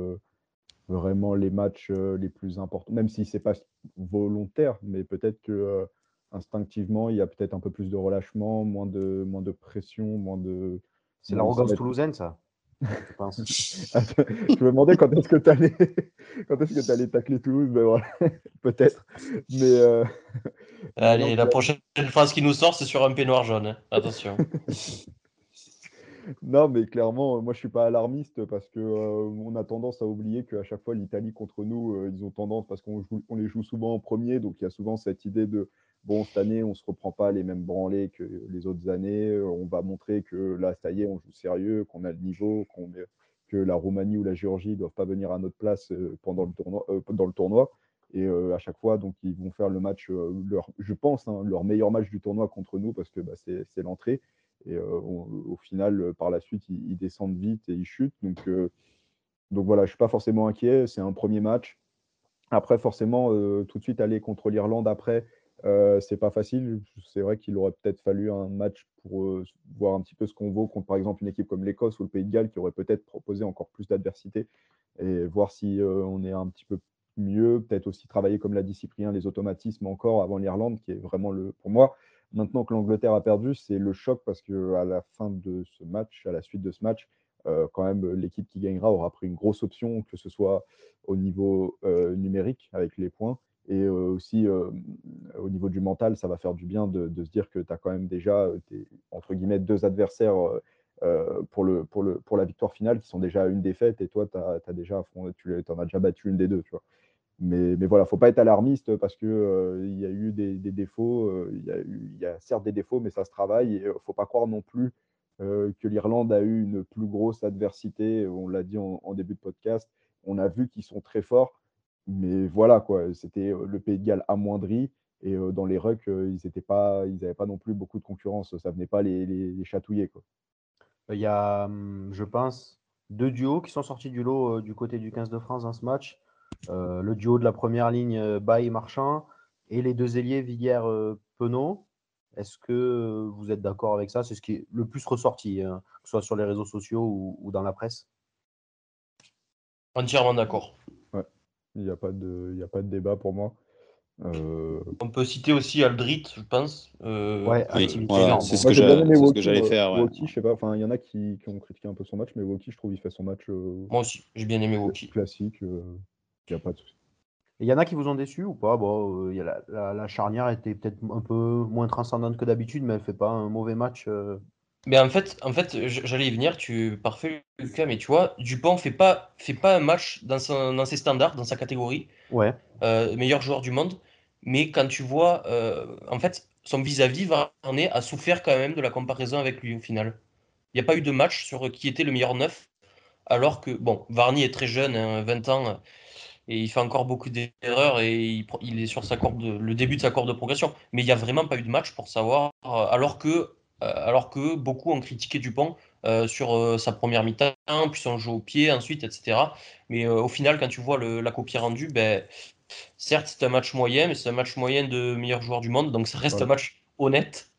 vraiment les matchs les plus importants, même si c'est pas volontaire, mais peut-être que instinctivement, il y a peut-être un peu plus de relâchement, moins de, moins de pression, moins de. C'est l'arrogance toulousaine, ça. je, je me demandais quand est-ce que tu allais, quand est-ce que tu allais tacler Toulouse, mais voilà, peut-être. Mais, Allez, la prochaine phrase qui nous sort, c'est sur un peignoir jaune. Hein. Attention. non, mais clairement, moi je suis pas alarmiste parce que euh, on a tendance à oublier qu'à chaque fois l'Italie contre nous, euh, ils ont tendance parce qu'on on les joue souvent en premier, donc il y a souvent cette idée de bon cette année on se reprend pas les mêmes branlés que les autres années, on va montrer que là ça y est on joue sérieux, qu'on a le niveau, que la Roumanie ou la Géorgie ne doivent pas venir à notre place euh, pendant le tournoi, dans le tournoi. Et euh, à chaque fois, donc, ils vont faire le match, euh, leur, je pense, hein, leur meilleur match du tournoi contre nous parce que bah, c'est l'entrée. Et euh, au final, par la suite, ils, descendent vite et ils chutent. Donc, donc voilà, je ne suis pas forcément inquiet. C'est un premier match. Après, forcément, tout de suite aller contre l'Irlande après, euh, c'est pas facile. C'est vrai qu'il aurait peut-être fallu un match pour voir un petit peu ce qu'on vaut contre, par exemple, une équipe comme l'Écosse ou le Pays de Galles qui aurait peut-être proposé encore plus d'adversité et voir si on est un petit peu mieux, peut-être aussi travailler, comme l'a dit Cyprien, les automatismes encore avant l'Irlande, qui est vraiment le, pour moi, maintenant que l'Angleterre a perdu, c'est le choc parce que à la fin de ce match, à la suite de ce match, euh, quand même, l'équipe qui gagnera aura pris une grosse option, que ce soit au niveau euh, numérique avec les points et aussi au niveau du mental, ça va faire du bien de, se dire que tu as quand même déjà, entre guillemets, deux adversaires pour, le, pour, le, pour la victoire finale qui sont déjà à une défaite et toi, tu en as déjà battu une des deux. Tu vois. Mais, mais voilà, faut pas être alarmiste parce qu'il il y a eu des, défauts. Il, y a certes des défauts, mais ça se travaille. Il ne faut pas croire non plus que l'Irlande a eu une plus grosse adversité. On l'a dit en, début de podcast. On a vu qu'ils sont très forts. Mais voilà, quoi. C'était le Pays de Galles amoindri. Et dans les rucks, ils n'avaient pas, pas non plus beaucoup de concurrence. Ça ne venait pas les, les, chatouiller. Quoi. Il y a, hum, je pense, deux duos qui sont sortis du lot du côté du 15 de France dans ce match. Euh, le duo de la première ligne euh, Baye Marchand et les deux ailiers Viguière-Penaud. Est-ce que vous êtes d'accord avec ça? C'est ce qui est le plus ressorti, hein, que ce soit sur les réseaux sociaux ou, dans la presse Entièrement d'accord. Il n'y a, pas de, a pas de débat pour moi. Euh, On peut citer aussi Aldrit, je pense. ouais, c'est ce, que j'allais faire. je sais pas, enfin, il y en a qui, ont critiqué un peu son match, mais Woki, je trouve, il fait son match. Moi aussi, j'ai bien aimé Woki. Classique. Il n'y a pas de Il y en a qui vous ont déçu ou pas? Bon, euh, y a la, charnière était peut-être un peu moins transcendante que d'habitude, mais elle ne fait pas un mauvais match. Euh. Mais en fait, en fait j'allais y venir, tu parfait Lucas, mais tu vois, Dupont fait pas fait pas un match dans, son, dans ses standards, dans sa catégorie. Ouais. Euh, meilleur joueur du monde. Mais quand tu vois, en fait, son vis-à-vis, Varney a souffert quand même de la comparaison avec lui au final. Il n'y a pas eu de match sur qui était le meilleur neuf, alors que, bon, Varney est très jeune, 20 hein, ans, et il fait encore beaucoup d'erreurs et il, est sur sa corde le début de sa courbe de progression. Mais il n'y a vraiment pas eu de match pour savoir, euh, alors que, euh, alors que beaucoup ont critiqué Dupont euh, sur sa première mi-temps, puis son jeu au pied, ensuite, etc. Mais au final, quand tu vois la copie rendue, ben, certes, c'est un match moyen, mais c'est un match moyen de meilleur joueur du monde, donc ça reste un match honnête.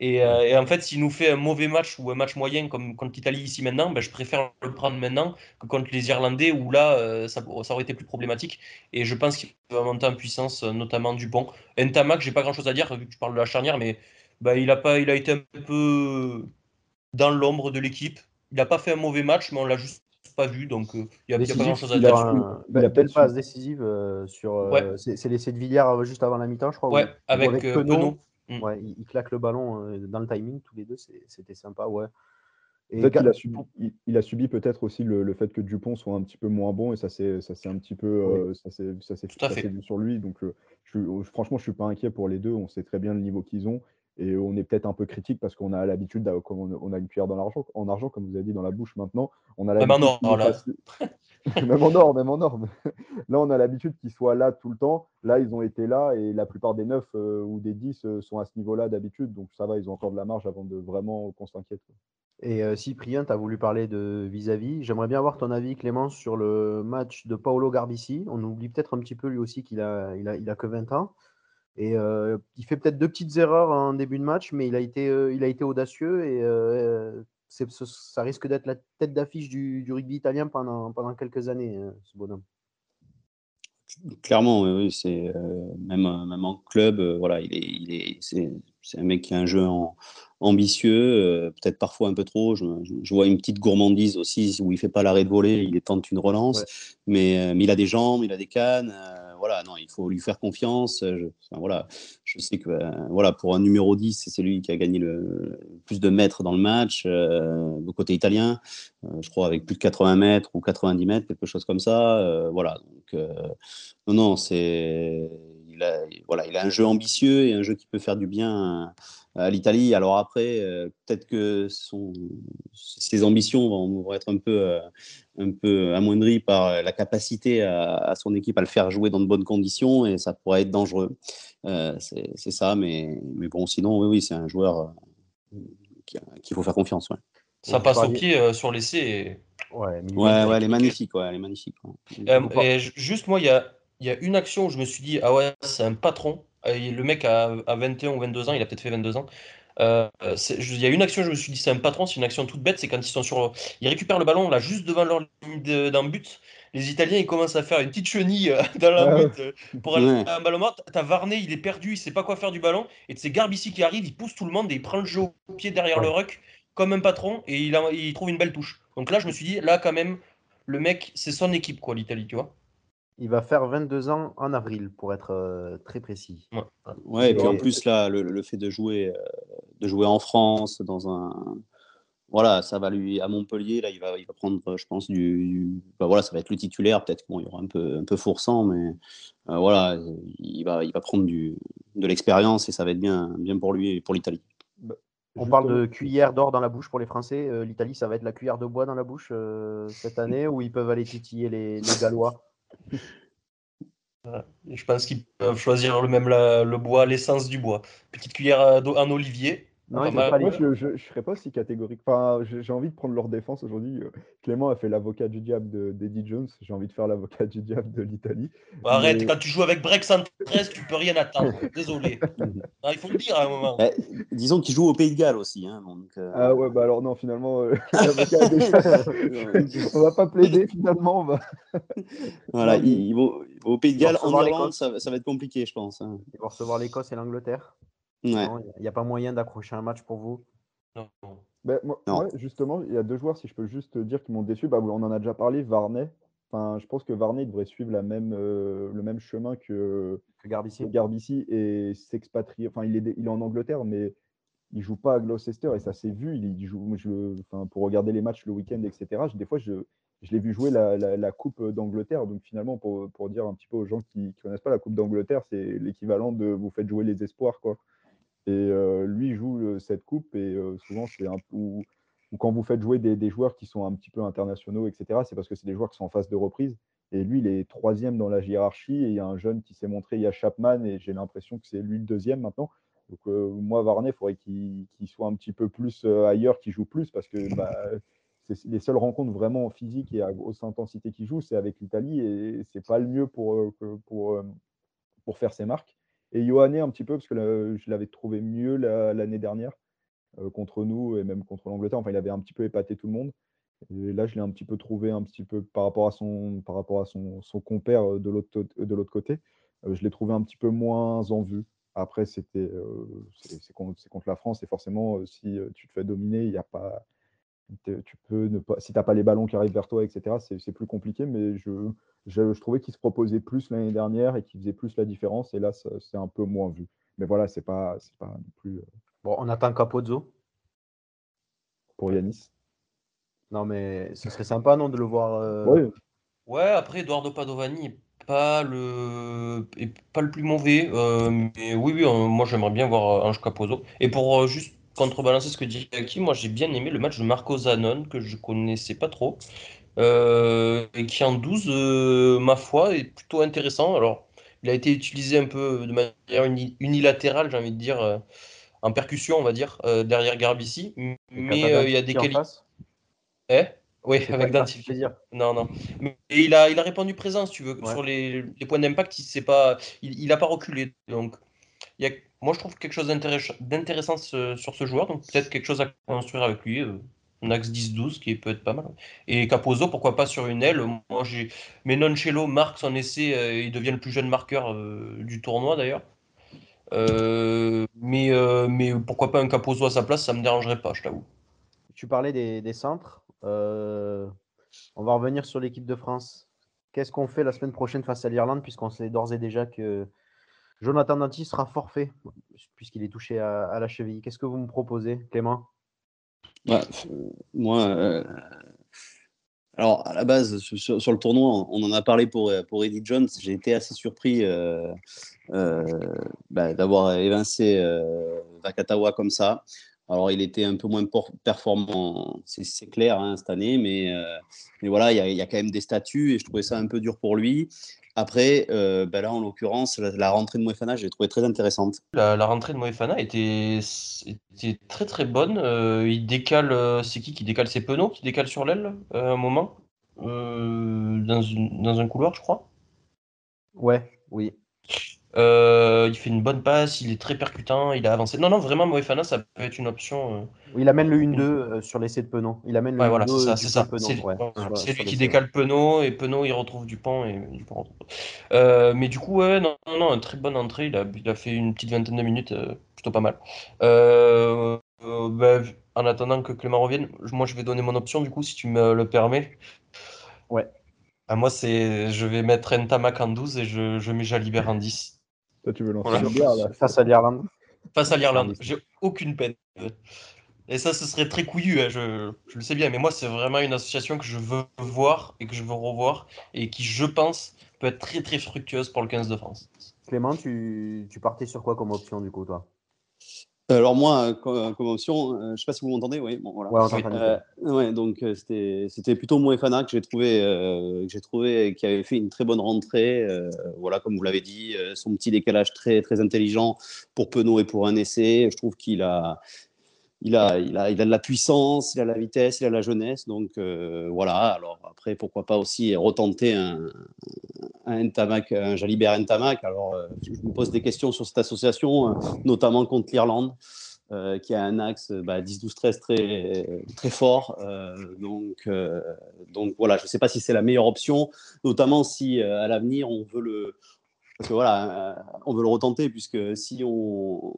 Euh, et, en fait, s'il nous fait un mauvais match ou un match moyen comme contre l'Italie ici maintenant, ben, je préfère le prendre maintenant que contre les Irlandais où là, euh, ça, ça, aurait été plus problématique. Et je pense qu'il va monter en puissance, euh, notamment Dupont. Ntamak, j'ai pas grand chose à dire vu que tu parles de la charnière, mais ben, il, a pas, il a été un peu dans l'ombre de l'équipe. Il n'a pas fait un mauvais match, mais on l'a juste pas vu, donc il n'y a, pas grand-chose à dire. un- il a peut-être passe décisive euh, sur. euh, Ouais. c'est c'est l'essai de Villiers euh, juste avant la mi-temps, je crois. Ouais, avec, euh, Penaud. Mm. Ouais, il, il claque le ballon euh, dans le timing, tous les deux, c'est- c'était sympa, ouais. Et Peut-être qu'il Ga- a subi, il, il a subi peut-être aussi le, le fait que Dupont soit un petit peu moins bon et ça s'est ça s'est un petit peu euh, ça s'est vu sur lui donc euh, je, franchement je suis pas inquiet pour les deux on sait très bien le niveau qu'ils ont et on est peut-être un peu critique parce qu'on a l'habitude comme on, on a une cuillère dans l'argent en argent comme vous avez dit dans la bouche maintenant on a Même en l'habitude or, là. même en or même en or là on a l'habitude qu'ils soient là tout le temps là ils ont été là et la plupart des 9 ou des 10 euh, sont à ce niveau là d'habitude donc ça va ils ont encore de la marge avant de vraiment qu'on s'inquiète. Et euh, Cyprien, tu as voulu parler de vis-à-vis. J'aimerais bien avoir ton avis, Clément, sur le match de Paolo Garbici. On oublie peut-être un petit peu lui aussi qu'il a, il a, il a que 20 ans. Et euh, il fait peut-être deux petites erreurs en début de match, mais il a été, euh, il a été audacieux et euh, ce- ça risque d'être la tête d'affiche du, du rugby italien pendant, pendant quelques années, ce bonhomme. Clairement, oui, oui, c'est même, même en club, voilà, il est, il est, c'est, c'est un mec qui a un jeu en- ambitieux, peut-être parfois un peu trop. Je, vois une petite gourmandise aussi où il fait pas l'arrêt de volée, il tente une relance, Ouais. mais, mais il a des jambes, il a des cannes, voilà, non, il faut lui faire confiance. euh, Je, voilà, je sais que euh, voilà, pour un numéro 10, c'est celui qui a gagné le, plus de mètres dans le match, euh, du côté italien, euh, je crois avec plus de 80 mètres ou 90 mètres, quelque chose comme ça. euh, voilà, donc euh, non, non, c'est. Il a, voilà, il a un jeu ambitieux et un jeu qui peut faire du bien à, à l'Italie. Alors après, euh, peut-être que son, ses ambitions vont, vont être un peu, euh, un peu amoindries par la capacité à, à son équipe à le faire jouer dans de bonnes conditions et ça pourrait être dangereux. Euh, c'est ça, mais, mais bon, sinon, oui, oui, c'est un joueur euh, qui- qu'il faut faire confiance. Ouais, Ça passe au pied euh, sur l'essai. et- Ouais, ouais, ouais, elle est magnifique. Ouais, elle est magnifique. ouais. Euh, et juste moi, il y a, il y a une action où je me suis dit, ah ouais, c'est un patron. Il- Le mec a, a 21 ou 22 ans, il a peut-être fait 22 ans. Euh, c'est- je- il y a une action, je me suis dit, c'est un patron, c'est une action toute bête, c'est quand ils sont sur. Ils récupèrent le ballon là, juste devant leur ligne d'un but. Les Italiens, ils commencent à faire une petite chenille euh, dans la Ouais. but euh, pour aller Ouais. à un ballon mort. T'as Varney, il est perdu, il sait pas quoi faire du ballon. Et c'est Garbici qui arrive, il pousse tout le monde et il prend le jeu au pied derrière le ruck comme un patron et il, a- il trouve une belle touche. Donc là, je me suis dit, là, quand même, le mec, c'est son équipe, quoi, l'Italie, tu vois. Il va faire 22 ans en avril, pour être euh, très précis. Ouais. Ouais, et puis en plus, là, le, le fait de jouer, euh, de jouer en France, dans un. Voilà, ça va lui. À Montpellier, là, il va, il va prendre, je pense, du. du- bah, voilà, ça va être le titulaire. Peut-être qu'il y aura un peu, un peu fourçant, mais euh, voilà, il va, il va prendre du, de l'expérience et ça va être bien, bien pour lui et pour l'Italie. On parle de cuillère d'or dans la bouche pour les Français. Euh, L'Italie, ça va être la cuillère de bois dans la bouche euh, cette année où ils peuvent aller titiller les, les Gallois? Je pense qu'ils peuvent choisir le même le bois, l'essence du bois. Petite cuillère en olivier. Non, pas Moi, je, je, je serais pas aussi catégorique. Enfin, j'ai envie de prendre leur défense aujourd'hui. Euh, Clément a fait l'avocat du diable de- d'Eddie Jones. J'ai envie de faire l'avocat du diable de l'Italie. Arrête, Mais- quand tu joues avec Break 113, tu peux rien attendre. Désolé. Ah, il faut le dire à un moment. Disons qu'il joue au Pays de Galles aussi. Hein, donc, euh, Ah ouais, bah alors non, finalement, euh, l'avocat a déjà- on va pas plaider finalement. On va... voilà, non, au Pays de Galles. En Irlande, ça, va- ça va être compliqué, je pense. hein. Ils vont recevoir l'Écosse et l'Angleterre. Ouais. Non, Il n'y a pas moyen d'accrocher un match pour vous? Non. Ben, moi, Non. justement, il y a deux joueurs, si je peux juste dire, qui m'ont déçu. Bah, on en a déjà parlé, Varney. Enfin, je pense que Varney devrait suivre la même, euh, le même chemin que, Que Garbici. que Garbici et s'expatrier. Enfin, il est, il est en Angleterre, mais il joue pas à Gloucester et ça s'est vu. Il, joue, je, enfin, pour regarder les matchs le week-end, etc. je- des fois, je, je l'ai vu jouer la, la- la Coupe d'Angleterre. Donc, finalement, pour, pour dire un petit peu aux gens qui ne connaissent pas la Coupe d'Angleterre, c'est l'équivalent de vous faites jouer les espoirs, quoi. Et lui joue cette coupe et souvent c'est un peu ou, quand vous faites jouer des, joueurs qui sont un petit peu internationaux, etc. C'est parce que c'est des joueurs qui sont en phase de reprise. Et lui, il est troisième dans la hiérarchie et il y a un jeune qui s'est montré, il y a Chapman et j'ai l'impression que c'est lui le deuxième maintenant. Donc moi, Varney, il faudrait qu'il soit un petit peu plus ailleurs, qu'il joue plus parce que bah, les seules rencontres vraiment physiques et à grosse intensité qu'il joue, c'est avec l'Italie et c'est pas le mieux pour, pour faire ses marques. Et Ioane un petit peu, parce que là, je l'avais trouvé mieux la- l'année dernière euh, contre nous et même contre l'Angleterre. Enfin, il avait un petit peu épaté tout le monde. Et là, je l'ai un petit peu trouvé un petit peu par rapport à son, par rapport à son, son compère euh, de l'autre côté. euh, je l'ai trouvé un petit peu moins en vue. Après, c'était euh, c'est contre, contre la France et forcément, euh, si euh, tu te fais dominer, il n'y a pas tu peux ne pas, si tu n'as pas les ballons qui arrivent vers toi, etc., c'est plus compliqué. Mais je, je, trouvais qu'il se proposait plus l'année dernière et qu'il faisait plus la différence. Et là, c'est un peu moins vu. Mais voilà, c'est pas, pas non plus. Bon, on attend Capozzo. Pour Yanis. Non, mais ce serait sympa, non, de le voir. Oui. Ouais, après, Eduardo Padovani n'est pas le, pas le plus mauvais. mais oui, oui, moi j'aimerais bien voir Ange Capozzo. Et pour juste contrebalancer ce que dit Aki, moi j'ai bien aimé le match de Marco Zanon, que je connaissais pas trop, euh, et qui en 12, euh, ma foi, est plutôt intéressant. Alors, il a été utilisé un peu de manière unilatérale, j'ai envie de dire, euh, en percussion, on va dire, derrière Garbici, mais il y a des qualités. Eh? Oui, avec plaisir. Non, non. Mais il a, il a répondu présent, si tu veux. Sur les, les points d'impact, il n'a pas, il, pas reculé. Donc, il y a moi, je trouve quelque chose d'intéressant sur ce joueur, donc peut-être quelque chose à construire avec lui. Euh, un axe 10-12 qui peut être pas mal. Et Capozzo, pourquoi pas sur une aile Moi, j'ai. Mais Noncello marque son essai, euh, il devient le plus jeune marqueur euh, du tournoi d'ailleurs. mais, mais pourquoi pas un Capozzo à sa place, ça me dérangerait pas, je t'avoue. Tu parlais des, des centres. on va revenir sur l'équipe de France. Qu'est-ce qu'on fait la semaine prochaine face à l'Irlande, puisqu'on sait d'ores et déjà que Jonathan Danti sera forfait puisqu'il est touché à, la cheville. Qu'est-ce que vous me proposez, Clément? Bah, Moi, euh, alors à la base, sur, le tournoi, on en a parlé pour, pour Eddie Jones. J'ai été assez surpris euh, euh, bah, d'avoir évincé Vakatawa comme ça. Alors, il était un peu moins performant, c'est clair, hein, cette année, mais, mais voilà, il y, y, a quand même des statuts et je trouvais ça un peu dur pour lui. Après, euh, ben là, en l'occurrence, la, rentrée de Moefana, j'ai trouvé très intéressante. La, rentrée de Moefana était, était très très bonne. Euh, il décale, euh, c'est qui qui décale? C'est Penaud qui décale sur l'aile à un moment dans, dans, un couloir, je crois. Ouais, oui. Euh, il fait une bonne passe, il est très percutant, il a avancé. Non, non, vraiment, Moefana, ça peut être une option. Euh. Il amène le 1-2 euh, sur l'essai de Penaud. Il amène le ouais, voilà, c'est ça. C'est, ça. c'est, lui qui décale Penaud et Penaud il retrouve Dupont. Et, mais du coup, ouais, non, non, non, une très bonne entrée. Il a, il a fait une petite vingtaine de minutes, plutôt pas mal. Bah, en attendant que Clément revienne, moi je vais donner mon option du coup, si tu me le permets. Ouais. Ah, moi, c'est je vais mettre Ntamak en 12 et je, je mets Jalibert en 10 tu veux lancer Face à l'Irlande. Face à l'Irlande. J'ai aucune peine. Et ça, ce serait très couillu, hein, je, le sais bien. Mais moi, c'est vraiment une association que je veux voir et que je veux revoir et qui, je pense, peut être très très fructueuse pour le 15 de France. Clément, tu, tu partais sur quoi comme option du coup, toi? Alors moi, comme, option, euh, je ne sais pas si vous m'entendez, oui. Bon, voilà. Ouais, donc euh, c'était plutôt Moefana que j'ai trouvé, euh, que j'ai trouvé qui avait fait une très bonne rentrée. voilà, comme vous l'avez dit, son petit décalage très très intelligent pour Penaud et pour un essai. Je trouve qu'il a il a, il, a, il a de la puissance, il a la vitesse, il a la jeunesse. Donc voilà, alors après, pourquoi pas aussi retenter un, un, un Jalibert Ntamak. Alors je me pose des questions sur cette association, notamment contre l'Irlande. qui a un axe bah, 10-12-13 très, très fort. donc, donc voilà, je ne sais pas si c'est la meilleure option, notamment si à l'avenir on veut le, parce que voilà, on veut le retenter, puisque si on,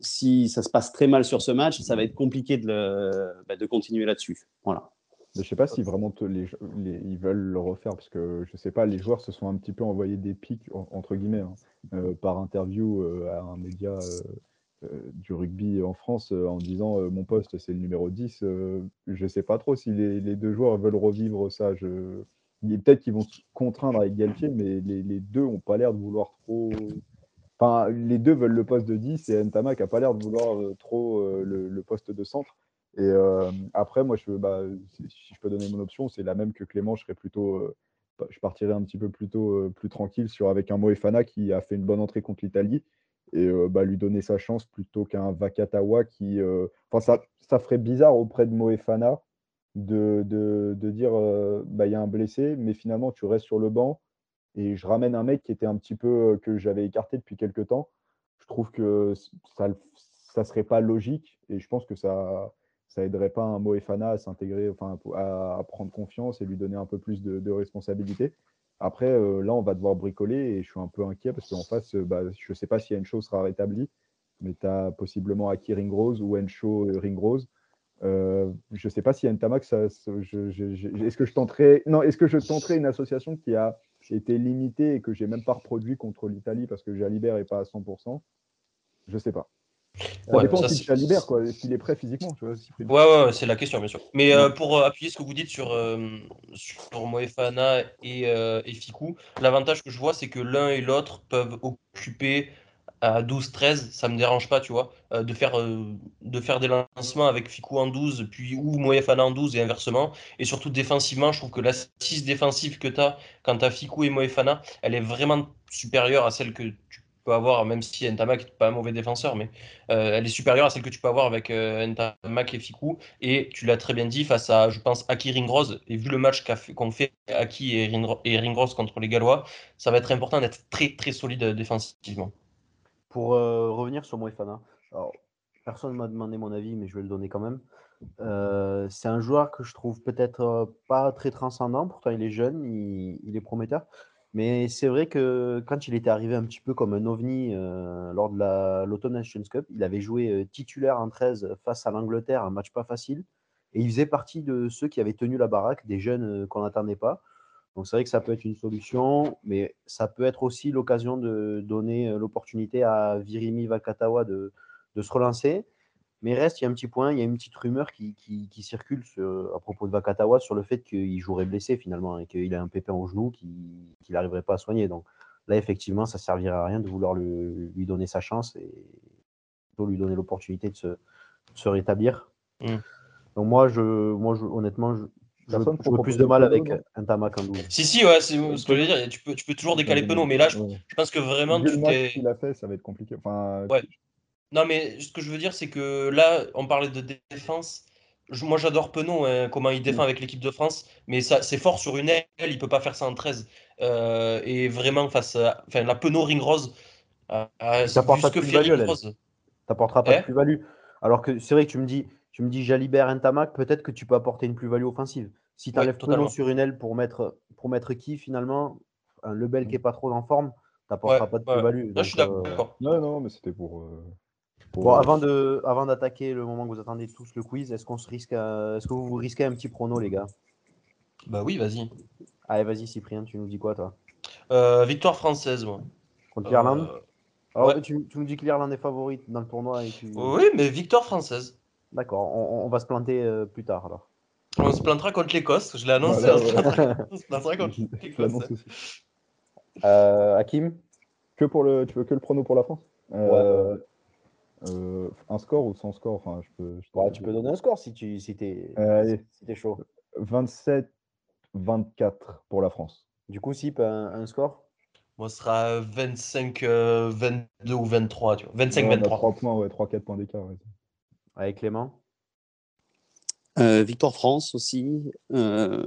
si ça se passe très mal sur ce match, ça va être compliqué de, bah, de continuer là-dessus. Voilà. Je ne sais pas si vraiment ils veulent le refaire, parce que je ne sais pas, les joueurs se sont un petit peu envoyés des pics, entre guillemets, hein, euh, par interview euh, à un média euh, du rugby en France en disant mon poste c'est le numéro 10. je ne sais pas trop si les, deux joueurs veulent revivre ça. Peut-être qu'ils vont contraindre avec Galtier, mais les, les deux n'ont pas l'air de vouloir trop Enfin, les deux veulent le poste de 10 et Ntama qui n'a pas l'air de vouloir euh, trop euh, le, poste de centre. Et euh, après, moi, bah, si je peux donner mon option, c'est la même que Clément. Je serais plutôt, je partirais un petit peu plutôt plus tranquille sur avec un Moefana qui a fait une bonne entrée contre l'Italie et bah, lui donner sa chance plutôt qu'un Vakatawa qui, enfin, ça, ça ferait bizarre auprès de Moefana de, de, de dire, bah, il y a un blessé, mais finalement tu restes sur le banc et je ramène un mec qui était un petit peu euh, que j'avais écarté depuis quelques temps. Je trouve que ça ne serait pas logique et je pense que ça ça aiderait pas un Moefana à s'intégrer, enfin à, prendre confiance et lui donner un peu plus de, responsabilité. Après, euh, là, on va devoir bricoler et je suis un peu inquiet parce qu'en face, euh, bah, je ne sais pas si Encho sera rétabli, mais tu as possiblement Aki Ringrose ou Encho Ringrose. Euh, je ne sais pas si Ntamak, ça, ça- est-ce que je tenterai, non, est-ce que je tenterai une association qui a été limitée et que j'ai même pas reproduit contre l'Italie parce que Jalibert est pas à 100%. Je sais pas. Ça Ouais, dépend ça, c'est- Jalibert, quoi. Qu'il est prêt physiquement, tu vois, Cyprien Ouais, ouais, ouais, c'est la question, bien sûr. Mais euh, pour euh, appuyer ce que vous dites sur, euh, sur Moefana et, et Fikou, l'avantage que je vois, c'est que l'un et l'autre peuvent occuper à 12-13, ça me dérange pas, tu vois, euh, de, faire, euh, de faire des lancements avec Fikou en 12, puis ou Moefana en 12 et inversement. Et surtout défensivement, je trouve que l'assise défensive que tu as quand tu as Fikou et Moefana, elle est vraiment supérieure à celle que tu peux avoir, même si Ntamak n'est pas un mauvais défenseur, mais euh, elle est supérieure à celle que tu peux avoir avec Ntamak et Fikou. Et tu l'as très bien dit, face à, je pense, Aki Ringrose, et vu le match qu'a fait- fait Aki et, Ringro- et Ringrose contre les Gallois, ça va être important d'être très très solide défensivement. Pour euh, revenir sur Moefana, personne ne m'a demandé mon avis, mais je vais le donner quand même. Euh, c'est un joueur que je trouve peut-être euh, pas très transcendant, pourtant il est jeune, il, est prometteur. Mais c'est vrai que quand il était arrivé un petit peu comme un ovni lors de la- l'Autumn Nations Cup, il avait joué titulaire en 13 face à l'Angleterre, un match pas facile. Et il faisait partie de ceux qui avaient tenu la baraque, des jeunes qu'on n'attendait pas. Donc c'est vrai que ça peut être une solution, mais ça peut être aussi l'occasion de donner euh, l'opportunité à Virimi Vakatawa de, de se relancer. Mais reste, il y a un petit point, il y a une petite rumeur qui, qui- qui circule sur- à propos de Vakatawa sur le fait qu'il jouerait blessé finalement et qu'il a un pépin au genou qui- qu'il n'arriverait pas à soigner. Donc là, effectivement, ça ne servirait à rien de vouloir le- lui donner sa chance et plutôt lui donner l'opportunité de se, de se rétablir. Mm. Donc moi, je, moi je, honnêtement, je, je, Personne je veux plus de mal avec non un Tamac en 12. Si, si, ouais, c'est ce que je veux dire. Tu peux, tu peux toujours décaler Ouais, Penaud, mais là, je, je pense que vraiment, Vu tu le match qu'il a fait, ça va être compliqué. Enfin, Ouais. Non, mais ce que je veux dire, c'est que là, on parlait de défense. Je- moi, j'adore Penaud, hein, comment il défend avec l'équipe de France, mais ça, c'est fort sur une aile, il peut pas faire ça en 13. Euh, et vraiment, face à. Enfin, la Penaud Ring Rose. euh, euh, Ça pas ce que Ring. Rose. t'apportera pas Eh de plus-value. Alors que c'est vrai que tu me dis, tu me dis Jalibert, Ntamak, peut-être que tu peux apporter une plus-value offensive. Si tu Ouais, enlèves. Penaud sur une aile pour mettre, pour mettre qui finalement Un Lebel qui est pas trop en forme, t'apportera Ouais, pas de ouais. plus-value. Là, je suis Donc, euh, d'accord. non, non, mais c'était pour. euh, Bon, avant de, avant d'attaquer le moment que vous attendez tous le quiz, est-ce qu'on se risque, à- est-ce que vous vous risquez un petit prono, les gars? Bah oui, vas-y. Allez, vas-y, Cyprien, tu nous dis quoi, toi? Euh, victoire française, moi. Contre l'Irlande? Euh, Alors, ouais. tu, tu nous dis que l'Irlande est favorite dans le tournoi et tu... Oui, mais victoire française. D'accord, on, on va se planter euh, plus tard alors. On se plantera contre l'Écosse, je l'ai annoncé. Voilà, on, se ouais. plantera, on se plantera contre Je l'Écosse. l'annonce aussi. Euh, Hakim Que pour le, tu veux que le prono pour la France? Euh, euh, Un score ou sans score? Enfin, je peux, je Ouais, tu peux donner un score si tu si t'es Euh, si t'es chaud. 27-24 pour la France. Du coup, Sip, un, un score? Moi, ce sera 25, euh, 22 ou 23, tu vois. 25, Ouais, on a 23. 3 points, ouais, 3-4 points d'écart. ouais. Avec Clément? Euh, Victoire France aussi. Euh,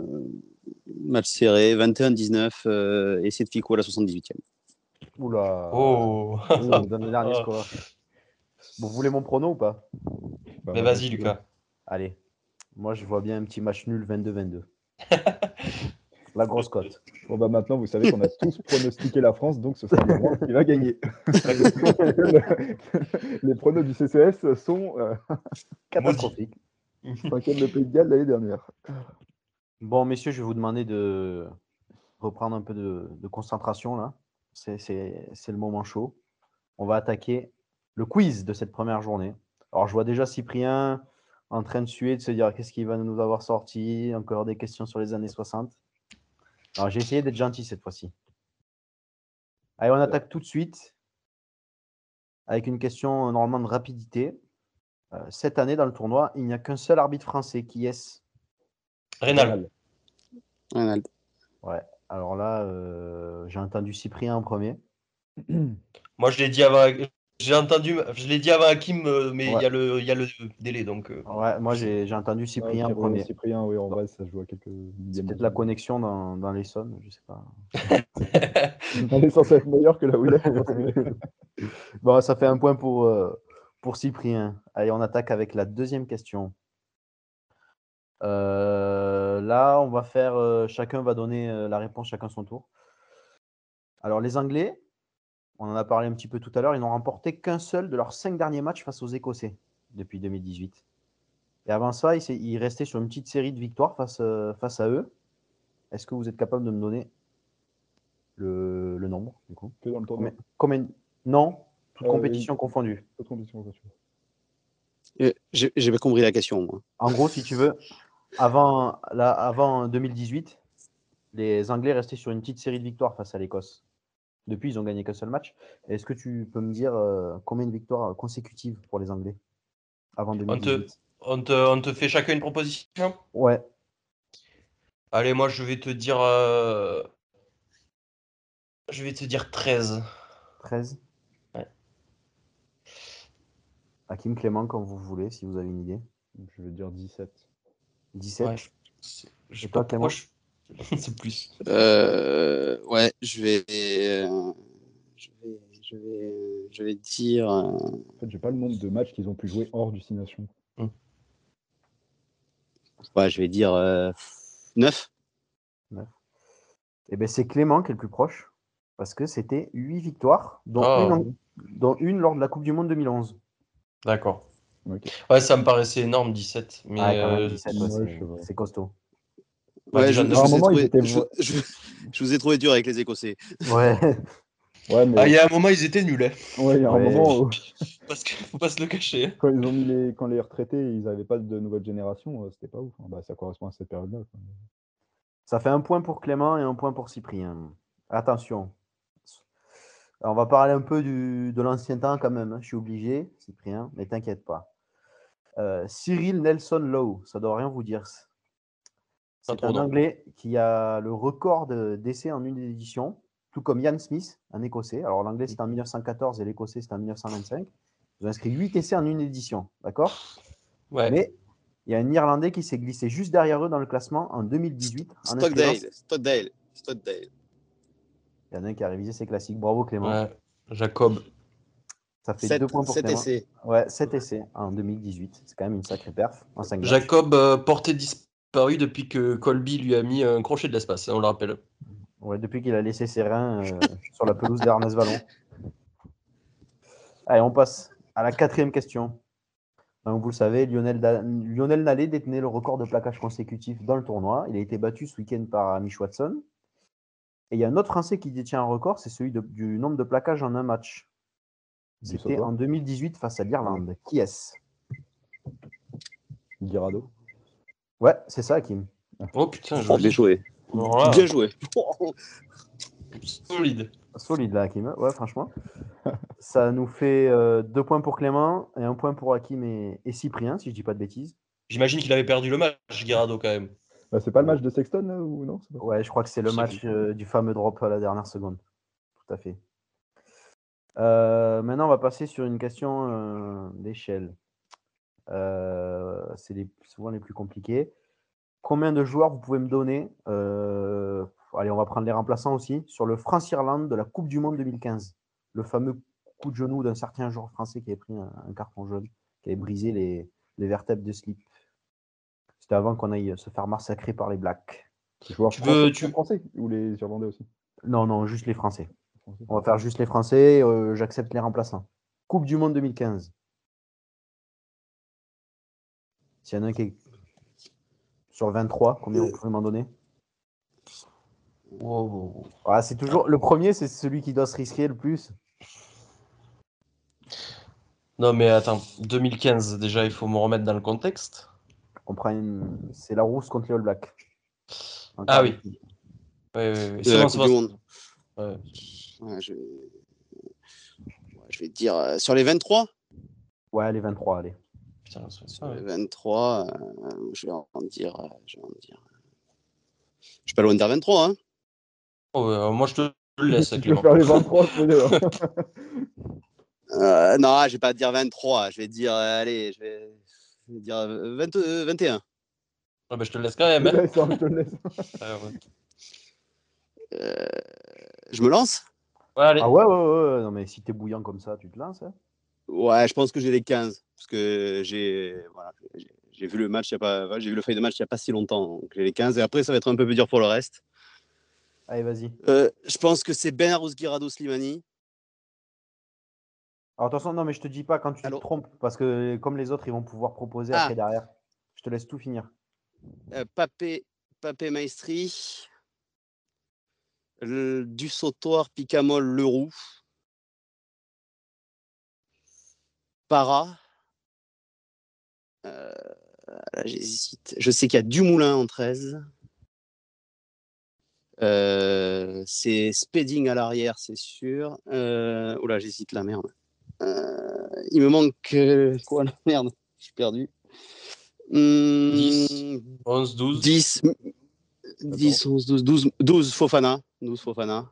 match serré, 21-19. Euh, et c'est de Fico à la 78e. Oula Oh Ouh, on donne le dernier score. Bon, vous voulez mon prono ou pas? Bah, Mais vas-y, Lucas. Allez. Moi, je vois bien un petit match nul 22-22. La grosse cote. Bon, bah, maintenant, vous savez qu'on a tous pronostiqué la France, donc ce sera le moment qui va gagner. Les pronos du CCS sont euh, Catastrophique. cinquième de Pays de Galles l'année dernière. Bon, messieurs, je vais vous demander de reprendre un peu de, de concentration là. C'est- C'est c'est le moment chaud. On va attaquer le quiz de cette première journée. Alors, je vois déjà Cyprien en train de suer, de se dire qu'est-ce qu'il va nous avoir sorti? Encore des questions sur les années 60. Alors, j'ai essayé d'être gentil cette fois-ci. Allez, on attaque tout de suite avec une question euh, normalement de rapidité. Euh, cette année, dans le tournoi, il n'y a qu'un seul arbitre français. Qui est-ce Rénal. Ouais, alors là, euh, j'ai entendu Cyprien en premier. Moi, je l'ai dit avant. J'ai entendu, je l'ai dit avant Hakim, euh, mais il Ouais. y, a le- il y a le délai. Donc, euh, Ouais, moi j'ai entendu Cyprien en Ouais, premier. Cyprien, oui, en vrai, ça joue à quelques C'est millièmes. peut-être la connexion dans, dans l'Essonne, je sais pas. Elle est censée être meilleure que là où il est. Bon, ça fait un point pour, euh, pour Cyprien. Allez, on attaque avec la deuxième question. Euh, là, on va faire, euh, chacun va donner euh, la réponse, chacun son tour. Alors, les Anglais, on en a parlé un petit peu tout à l'heure, ils n'ont remporté qu'un seul de leurs cinq derniers matchs face aux Écossais depuis 2018. Et avant ça, il, s'est- il restait sur une petite série de victoires face, euh, face à eux. Est-ce que vous êtes capable de me donner le, le nombre du coup? Que dans le tournoi. Combien, combien- Non, toute Euh, compétition confondue. Euh, J'ai pas compris la question, moi. En gros, si tu veux, avant, avant 2018, les Anglais restaient sur une petite série de victoires face à l'Écosse. Depuis, ils ont gagné qu'un seul match. Est-ce que tu peux me dire euh, combien de victoires consécutives pour les Anglais avant On te, 2018 on, te, on te fait chacun une proposition? Ouais, Allez, moi je vais te dire. euh, Je vais te dire 13. 13. Ouais. Hakim Clément, quand vous voulez, si vous avez une idée. Je vais dire 17. 17. Ouais, je- je sais pas Clément je- C'est plus. Euh, ouais, je vais, euh, je vais, je vais, je vais dire. euh, En fait, j'ai pas le nombre de matchs qu'ils ont pu jouer hors du Six Nations. ouais, je vais dire euh, 9. Eh ben, c'est Clément qui est le plus proche. Parce que c'était 8 victoires, dont, Ah. une, en- dont une lors de la Coupe du Monde 2011. D'accord. Ouais, ça me paraissait énorme, 17. Mais Ah, quand même, euh, 17, ouais, ouais, c'est- je sais pas. c'est costaud. Bah, Ouais, je, vous ai moment, trouvé, étaient je, vo- je- je vous ai trouvé dur avec les Écossais. Ouais. Ouais, mais Ah, il y a un moment, ils étaient nuls. hein. ouais, il y a un Ouais. moment où, Parce qu'il faut pas se le cacher. hein. quand ils ont mis les, quand les retraités, ils n'avaient pas de nouvelle génération, euh, c'était pas ouf. hein. Bah, ça correspond à cette période-là. Ça fait un point pour Clément et un point pour Cyprien. Attention. Alors, on va parler un peu du, de l'ancien temps quand même. hein. Je suis obligé, Cyprien, mais t'inquiète pas. Euh, Cyril Nelson Lowe, ça doit rien vous dire. C'est un. Anglais qui a le record de- d'essais en une édition, tout comme Ian Smith, un Écossais. Alors l'Anglais c'était en 1914 et l'Écossais c'était en 1925. Ils ont inscrit 8 essais en une édition, d'accord? Ouais. Mais il y a un Irlandais qui s'est glissé juste derrière eux dans le classement en 2018. en inscrivant- Stockdale, Stockdale, Stockdale. Il y en a un qui a révisé ses classiques. Bravo Clément. Ouais. Jacob. Ça fait 7, deux points pour Clément. essais. Ouais, 7 essais en 2018. C'est quand même une sacrée perf en 5 matchs. Jacob euh, porté disparu depuis que Colby lui a mis un crochet de l'espace, hein, on le rappelle. Ouais, depuis qu'il a laissé ses reins euh, sur la pelouse d'Ernest Vallon. Allez, on passe à la quatrième question. Donc, vous le savez, Lionel, Da- Lionel Nallet détenait le record de plaquage consécutif dans le tournoi. Il a été battu ce week-end par Amish Watson. Et il y a un autre Français qui détient un record, c'est celui de- du nombre de plaquages en un match. C'était en 2018 face à l'Irlande. Qui est-ce? Guirado. Ouais, c'est ça, Kim. Oh putain, Oh, bien joli. joué. Bien joué. solide. Solide là, Hakim. Ouais, franchement. Ça nous fait euh, deux points pour Clément et un point pour Hakim et, et Cyprien, si je dis pas de bêtises. J'imagine qu'il avait perdu le match, Guirado, quand même. Bah, c'est pas le match de Sexton là, ou non pas Ouais, je crois que c'est le Je match euh, du fameux drop à la dernière seconde. Tout à fait. Euh, maintenant, on va passer sur une question euh, d'échelle. Euh, c'est les- souvent les plus compliqués. Combien de joueurs vous pouvez me donner euh, Allez, on va prendre les remplaçants aussi. Sur le France-Irlande de la Coupe du Monde 2015. Le fameux coup de genou d'un certain joueur français qui avait pris un, un carton jaune, qui avait brisé les, les vertèbres de slip. C'était avant qu'on aille se faire massacrer par les Blacks. Les joueurs Tu français, veux- les tu- français ou les Irlandais aussi? Non, non, juste les Français. Français. On va faire juste les Français. euh, J'accepte les remplaçants. Coupe du Monde 2015. S'il y en a un qui est sur 23, combien vous pouvez m'en donner? Wow. Ah, C'est toujours le premier, c'est celui qui doit se risquer le plus. Non, mais attends, 2015, déjà, il faut me remettre dans le contexte. On prend une... C'est la rousse contre les All Blacks. Ah oui. Oui, oui, oui. De C'est la bon, Coupe c'est du bon. Monde. Ouais. Ouais, je... ouais, je vais te dire euh, sur les 23. Ouais, les 23, allez. Putain, Sur ah les ouais. 23, euh, je vais en dire. euh, je vais en dire. Je suis pas loin de dire 23. Hein. Oh, euh, moi, je te le laisse, Tu peux Clément. faire les 23, je peux dire. Euh, non, je vais pas dire 23. Je vais dire, euh, allez, je vais, je vais dire euh, 20, euh, 21. Ah, bah, je te le laisse quand même. Je te hein. laisse, je te laisse. Ah, ouais. Euh, je me lance? Ouais, allez. Ah ouais, ouais, ouais, ouais. Non, mais si t'es bouillant comme ça, tu te lances. hein. Ouais, je pense que j'ai les 15. Parce que j'ai voilà, j'ai- vu le match, il y a pas, ouais, j'ai vu le feuille de match il n'y a pas si longtemps. Donc j'ai les 15. Et après, ça va être un peu plus dur pour le reste. Allez, vas-y. Euh, je pense que c'est Ben Arrouz-Guirado Slimani. Alors attention, non, mais je te dis pas quand tu te trompes, parce que comme les autres, ils vont pouvoir proposer Ah. après derrière. Je te laisse tout finir. Euh, Papé, Papé Maestri. Le, du Sautoir, Picamol, Leroux. Para. Euh, j'hésite. Je sais qu'il y a Dumoulin en 13. Euh, c'est Spedding à l'arrière, c'est sûr. Euh, oula, j'hésite, la merde. Euh, il me manque quoi, la merde? J'ai perdu. Hmm, 10. 11, 12. 10, 10, 11, 12, 12, 12 Fofana. 12 Fofana.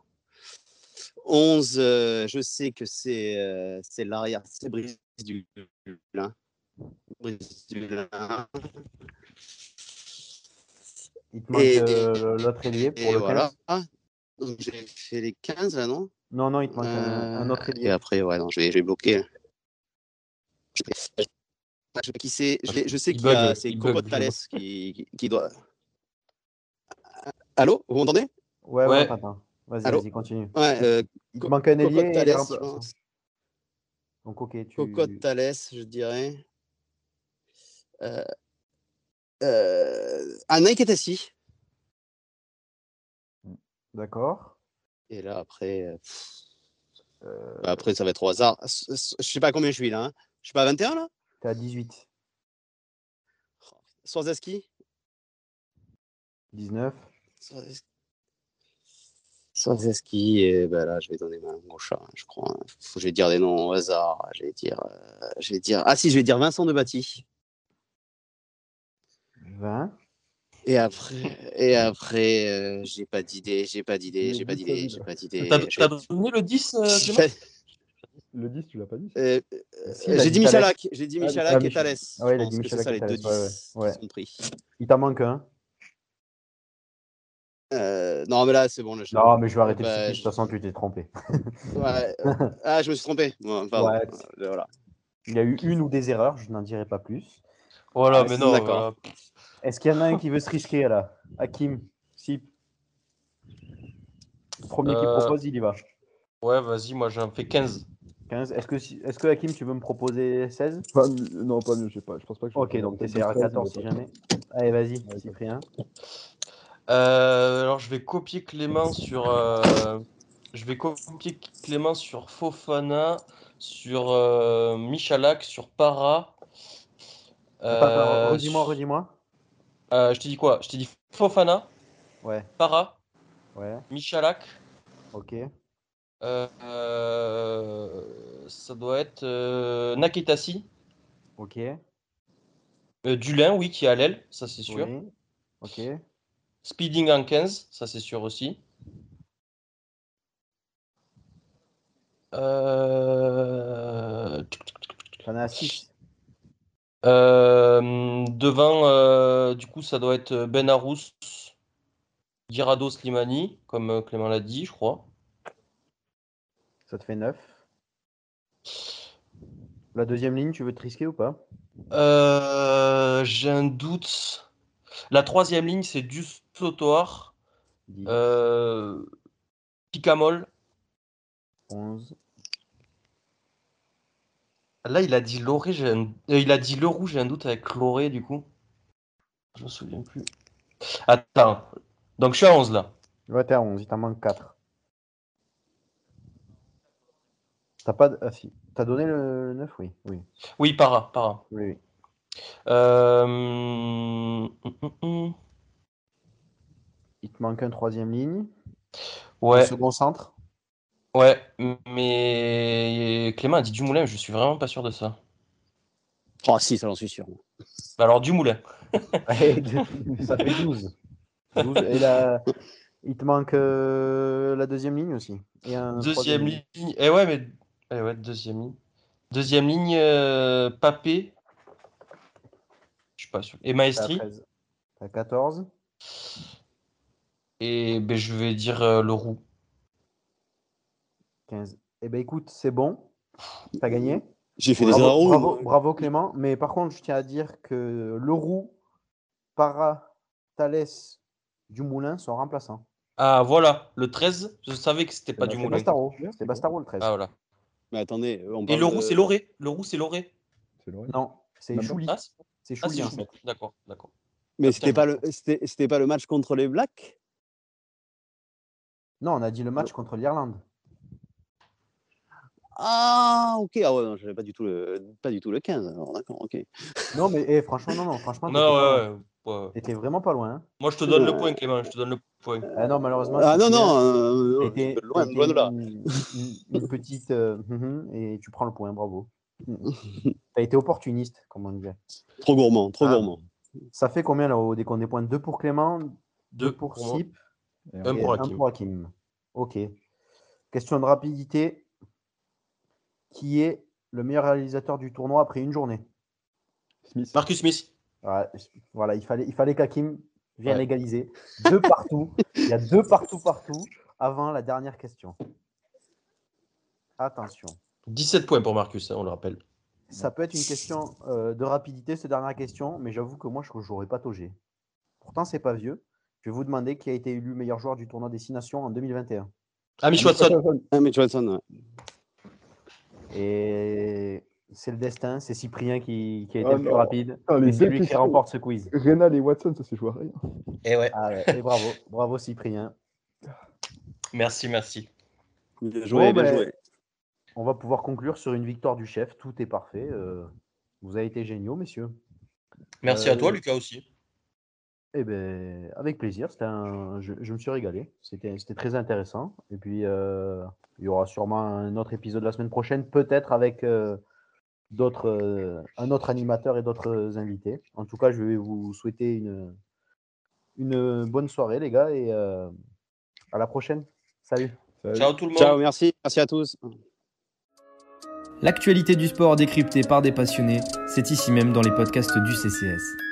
11, euh, je sais que c'est euh, c'est l'arrière, c'est Brice Dulin. Brice Dulin. Il te manque Et- euh, l'autre ailier pour Et le voilà. 15. Ah, donc j'ai fait les 15 là, non? Non, non, il te manque un, un autre Euh, Et ailier. après, ouais, non, je vais, je vais bloquer. Je qui c'est. Je, je sais Il qu'il y a- c'est Thalès qui, qui, qui doit. Allô? Vous m'entendez? Ouais, ouais, Ouais. Vas-y, vas-y, continue. Ouais, euh, Il manque un ailier Thalès, je pense. Donc, ok, tu... Coco de Thalès, je dirais. Euh, euh, Anna Ketassi. D'accord. Et là, après, euh, Euh, après, ça va être au hasard. Je sais pas combien je suis là. hein. Je suis pas à 21 là? T'es à 18. Swarzewski? 19. Swarzewski. Swarzewski, et ben là, je vais donner ma langue au chat, je crois. hein. Je vais dire des noms au hasard. Je vais dire, euh, je vais dire. Ah si, je vais dire Vincent de Bâti. 20. Et après, et après, euh, j'ai pas d'idée, j'ai pas d'idée, j'ai pas d'idée, ça, j'ai pas d'idée. T'as je t'as vais- donné le 10, euh, je Clément vais- Le 10, tu l'as pas dit euh, Si, il a j'ai dit dit Thalès. Michalak, j'ai dit Ah, Michalak ah, et Thalès. Ah ouais, il Je a dit Michalak c'est ça et les deux Thalès, ouais, 10 ouais. qui sont pris. Il t'en manque un? Euh, non, mais là, c'est bon. Là, je- Non, mais je vais arrêter bah. De je- toute façon, tu t'es trompé. Ouais, ah, je me suis trompé. Pardon. Ouais. Euh, voilà. Il y a eu une ou des erreurs, je n'en dirai pas plus. Voilà, Ah, mais non, voilà. Est-ce qu'il y en a un qui veut se risquer là? Hakim Si. Premier qui Euh, propose, il y va. Ouais, vas-y, moi j'en fais 15. 15. Est-ce que, si- est-ce que Hakim, tu veux me proposer 16 Pas mieux- Non, pas mieux, je sais pas. Je pense pas que je Ok, donc faire tu à 13, 14 mais si jamais. Allez, vas-y, Ouais, Cyprien. Euh, alors je vais copier Clément sur. euh, je vais copier Clément sur Fofana, sur euh, Michalak, sur Para. Euh, redis-moi, sur- redis-moi. je t'ai dit quoi? Je t'ai dit Fofana, Ouais, Para, ouais, Michalak. ok. ça doit être Nakitasi. Ok. Dulin, oui, qui est à l'aile, ça c'est sûr. Oui. Ok. Speeding en 15, ça c'est sûr aussi. Euh, T'en as 6. euh, devant, euh, du coup, ça doit être Ben Arous, Girado Slimani, comme Clément l'a dit, je crois. Ça te fait 9. La deuxième ligne, tu veux te risquer ou pas? Euh, J'ai un doute. La troisième ligne, c'est du Sotoir, 10, euh, Picamol. 11. Là, il a dit Loré, j'ai un- euh, il a dit Leroux, j'ai un doute avec Loré, du coup. Je me souviens plus. Attends. Donc, je suis à 11 là. Ouais, t'es à 11, il t'en manque 4. T'as pas. Ah si. T'as donné le 9 Oui, oui. Oui, para, para. oui, oui. Euh, hum, hum, hum. Il te manque un troisième ligne. Ouais, Le second centre. ouais, mais Clément a dit Dumoulin, je suis vraiment pas sûr de ça. Oh, si, ça j'en suis sûr. Bah Alors, Dumoulin. Ça fait 12. 12. Et là, il te manque euh, la deuxième ligne aussi. Et un Deuxième ligne. Eh ouais, mais. Eh ouais, deuxième ligne. Deuxième ligne, euh, Papé. Je suis pas sûr. Et Maestri. 13. T'as 14. Et ben, je vais dire euh, Leroux. 15. Eh ben écoute, c'est bon. T'as gagné? J'ai fait des Bravo, erreurs. bravo, bravo Clément. Mais par contre, je tiens à dire que Leroux, Para, Thalès, Dumoulin sont remplaçants. Ah, voilà, le 13, je savais que c'était pas bah, C'est Dumoulin. Bastaro. C'est Bastaro le 13. Ah, voilà. Mais attendez, on Et Leroux, de- c'est Loré. Leroux, c'est Loré. C'est Loré. Non, c'est pas Chouli. Ah, c'est- C'est Ah, Chouli c'est en Chouli. 7. D'accord, d'accord. Mais Ah, c'était pas, le, c'était, c'était pas le match contre les Blacks? Non, on a dit le match contre l'Irlande. Ah, ok. Ah ouais, non, j'avais pas du tout le, pas du tout le 15. Alors, d'accord, ok. Non, mais eh, franchement, non, non, franchement, t'étais Non, ouais, loin. ouais, ouais. T'étais vraiment pas loin. hein. Moi, je te donne le Euh. point, Clément. Je te donne le point. Ah non, malheureusement. Ah non, non, euh, t'étais- loin, t'étais loin de là. Une, une- une petite. euh, hum, hum, et tu prends le point, bravo. T'as été opportuniste, comme on disait. Trop gourmand, trop Ah. gourmand. Ça fait combien là au décompte des points? Deux pour Clément, deux Deux pour pour moi. Sip? Un pour un Hakim. pour Hakim. Ok. Question de rapidité. Qui est le meilleur réalisateur du tournoi après une journée? Smith. Marcus Smith. Voilà, Voilà, il fallait, il fallait qu'Hakim vienne Ouais. égaliser. Deux partout. Il y a deux partout partout avant la dernière question. Attention. 17 points pour Marcus, hein, on le rappelle. Ça peut être une question euh, de rapidité, cette dernière question, mais j'avoue que moi, je n'aurais pas taugé. Pourtant, c'est pas vieux. Je vais vous demander qui a été élu meilleur joueur du tournoi Destination en 2021. Ah, Mitch Watson. Ah, Watson. Et c'est le destin, c'est Cyprien qui, qui a été Oh le plus non. rapide. Ah, c'est deux lui qui remporte ce quiz. Rénal et Watson, ça s'est joué à rien. Et ouais. Ah ouais, et bravo, bravo Cyprien. Merci, merci. Bien joué, Bon, bien ben, joué. On va pouvoir conclure sur une victoire du chef. Tout est parfait. euh, vous avez été géniaux, messieurs. Merci à toi, Euh, Lucas, aussi. Eh ben, avec plaisir. C'était un... je, je me suis régalé. C'était c'était très intéressant. Et puis, euh, il y aura sûrement un autre épisode la semaine prochaine, peut-être avec euh, d'autres, euh, un autre animateur et d'autres invités. En tout cas, je vais vous souhaiter une, une bonne soirée, les gars, et euh, à la prochaine. Salut. Salut. Ciao tout le monde. Ciao, merci. Merci à tous. L'actualité du sport décryptée par des passionnés, c'est ici même dans les podcasts du CCS.